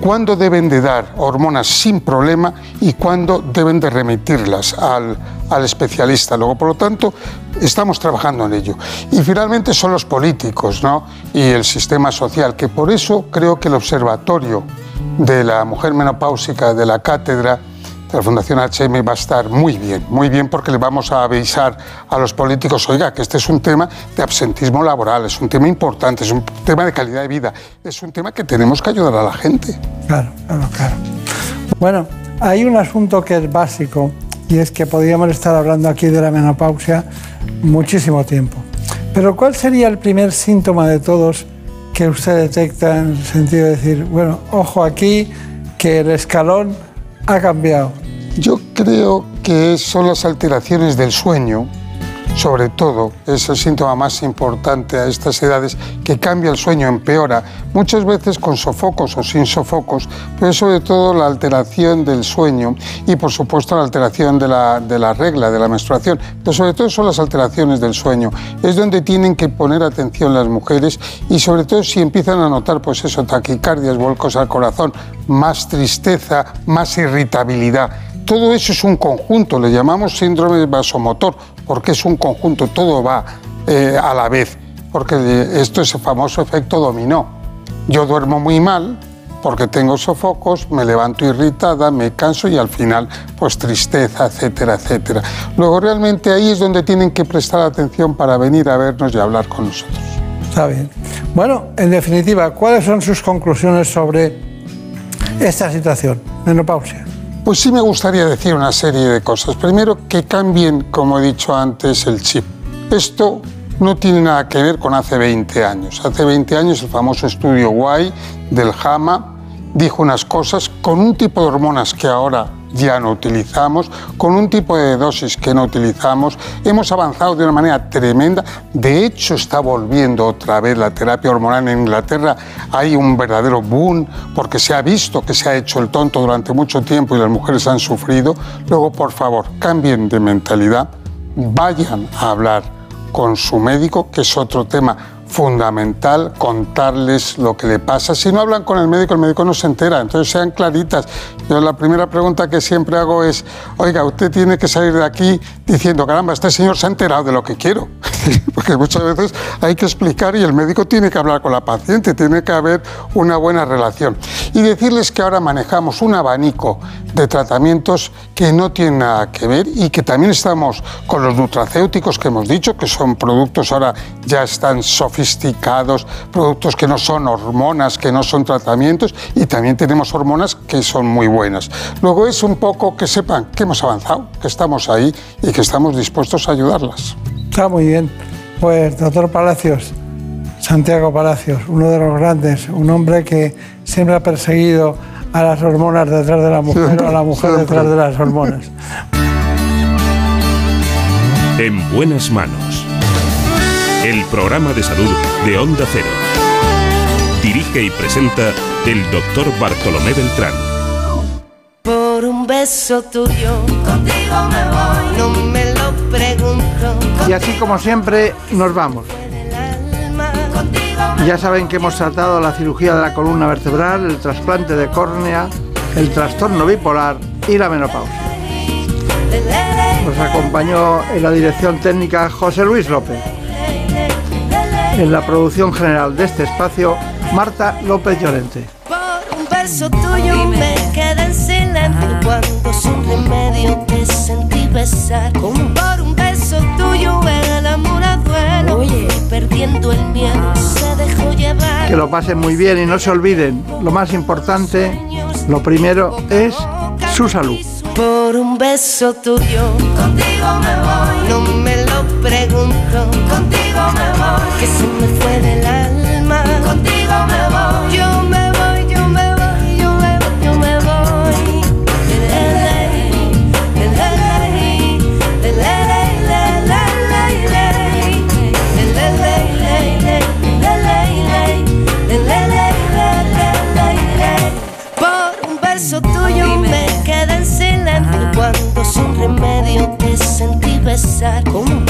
cuándo deben de dar hormonas sin problema y cuándo deben de remitirlas al, al, especialista. Luego, por lo tanto, estamos trabajando en ello. Y finalmente son los políticos ¿no? y el sistema social, que por eso creo que el observatorio de la mujer menopáusica de la cátedra la Fundación HM va a estar muy bien, muy bien porque le vamos a avisar a los políticos, oiga, que este es un tema de absentismo laboral, es un tema importante, es un tema de calidad de vida, es un tema que tenemos que ayudar a la gente. Claro, claro, claro. Bueno, hay un asunto que es básico y es que podríamos estar hablando aquí de la menopausia muchísimo tiempo. Pero ¿cuál sería el primer síntoma de todos que usted detecta en el sentido de decir, bueno, ojo aquí, que el escalón ha cambiado? Yo creo que son las alteraciones del sueño, sobre todo, es el síntoma más importante a estas edades, que cambia el sueño, empeora, muchas veces con sofocos o sin sofocos, pero sobre todo la alteración del sueño y por supuesto la alteración de la, de la regla, de la menstruación, pero sobre todo son las alteraciones del sueño. Es donde tienen que poner atención las mujeres y sobre todo si empiezan a notar pues eso, taquicardias, volcos al corazón, más tristeza, más irritabilidad todo eso es un conjunto, le llamamos síndrome vasomotor, porque es un conjunto, todo va eh, a la vez, porque esto es el famoso efecto dominó. Yo duermo muy mal porque tengo sofocos, me levanto irritada, me canso y al final pues tristeza, etcétera, etcétera. Luego realmente ahí es donde tienen que prestar atención para venir a vernos y hablar con nosotros. Está bien. Bueno, en definitiva, ¿cuáles son sus conclusiones sobre esta situación, menopausia? Pues sí me gustaría decir una serie de cosas. Primero, que cambien, como he dicho antes, el chip. Esto no tiene nada que ver con hace 20 años. Hace 20 años el famoso estudio Y del JAMA dijo unas cosas con un tipo de hormonas que ahora ya no utilizamos, con un tipo de dosis que no utilizamos. Hemos avanzado de una manera tremenda. De hecho, está volviendo otra vez la terapia hormonal en Inglaterra. Hay un verdadero boom porque se ha visto que se ha hecho el tonto durante mucho tiempo y las mujeres han sufrido. Luego, por favor, cambien de mentalidad, vayan a hablar con su médico, que es otro tema fundamental contarles lo que le pasa. Si no hablan con el médico, el médico no se entera, entonces sean claritas. Yo la primera pregunta que siempre hago es, oiga, usted tiene que salir de aquí diciendo, caramba, este señor se ha enterado de lo que quiero. *laughs* Porque muchas veces hay que explicar y el médico tiene que hablar con la paciente, tiene que haber una buena relación. Y decirles que ahora manejamos un abanico de tratamientos que no tienen nada que ver y que también estamos con los nutracéuticos que hemos dicho, que son productos ahora ya están sofisticados, productos que no son hormonas, que no son tratamientos y también tenemos hormonas que son muy buenas. Luego es un poco que sepan que hemos avanzado, que estamos ahí y que estamos dispuestos a ayudarlas. Está muy bien. Pues, doctor Palacios, Santiago Palacios, uno de los grandes, un hombre que siempre ha perseguido a las hormonas detrás de la mujer o a la mujer detrás de las hormonas. En buenas manos. Programa de salud de Onda Cero. Dirige y presenta el doctor Bartolomé Beltrán. Por un beso tuyo, contigo me voy, no me lo pregunto. Y así como siempre, nos vamos. Ya saben que hemos tratado la cirugía de la columna vertebral, el trasplante de córnea, el trastorno bipolar y la menopausia. Nos acompañó en la dirección técnica José Luis López. En la producción general de este espacio, Marta López Llorente. Por un beso tuyo me quedé en silencio cuando sin remedio te sentí besar. Por un beso tuyo el amor a duelo y perdiendo el miedo se dejó llevar. Que lo pasen muy bien y no se olviden, lo más importante, lo primero es su salud. Por un beso tuyo, contigo me voy, no me lo pregunto. Contigo me voy, que se me fue del alma. Contigo me voy, yo me voy, yo me voy, yo me voy, yo me voy. Por un beso tuyo me quedé en silencio cuando sin remedio te sentí besar. Por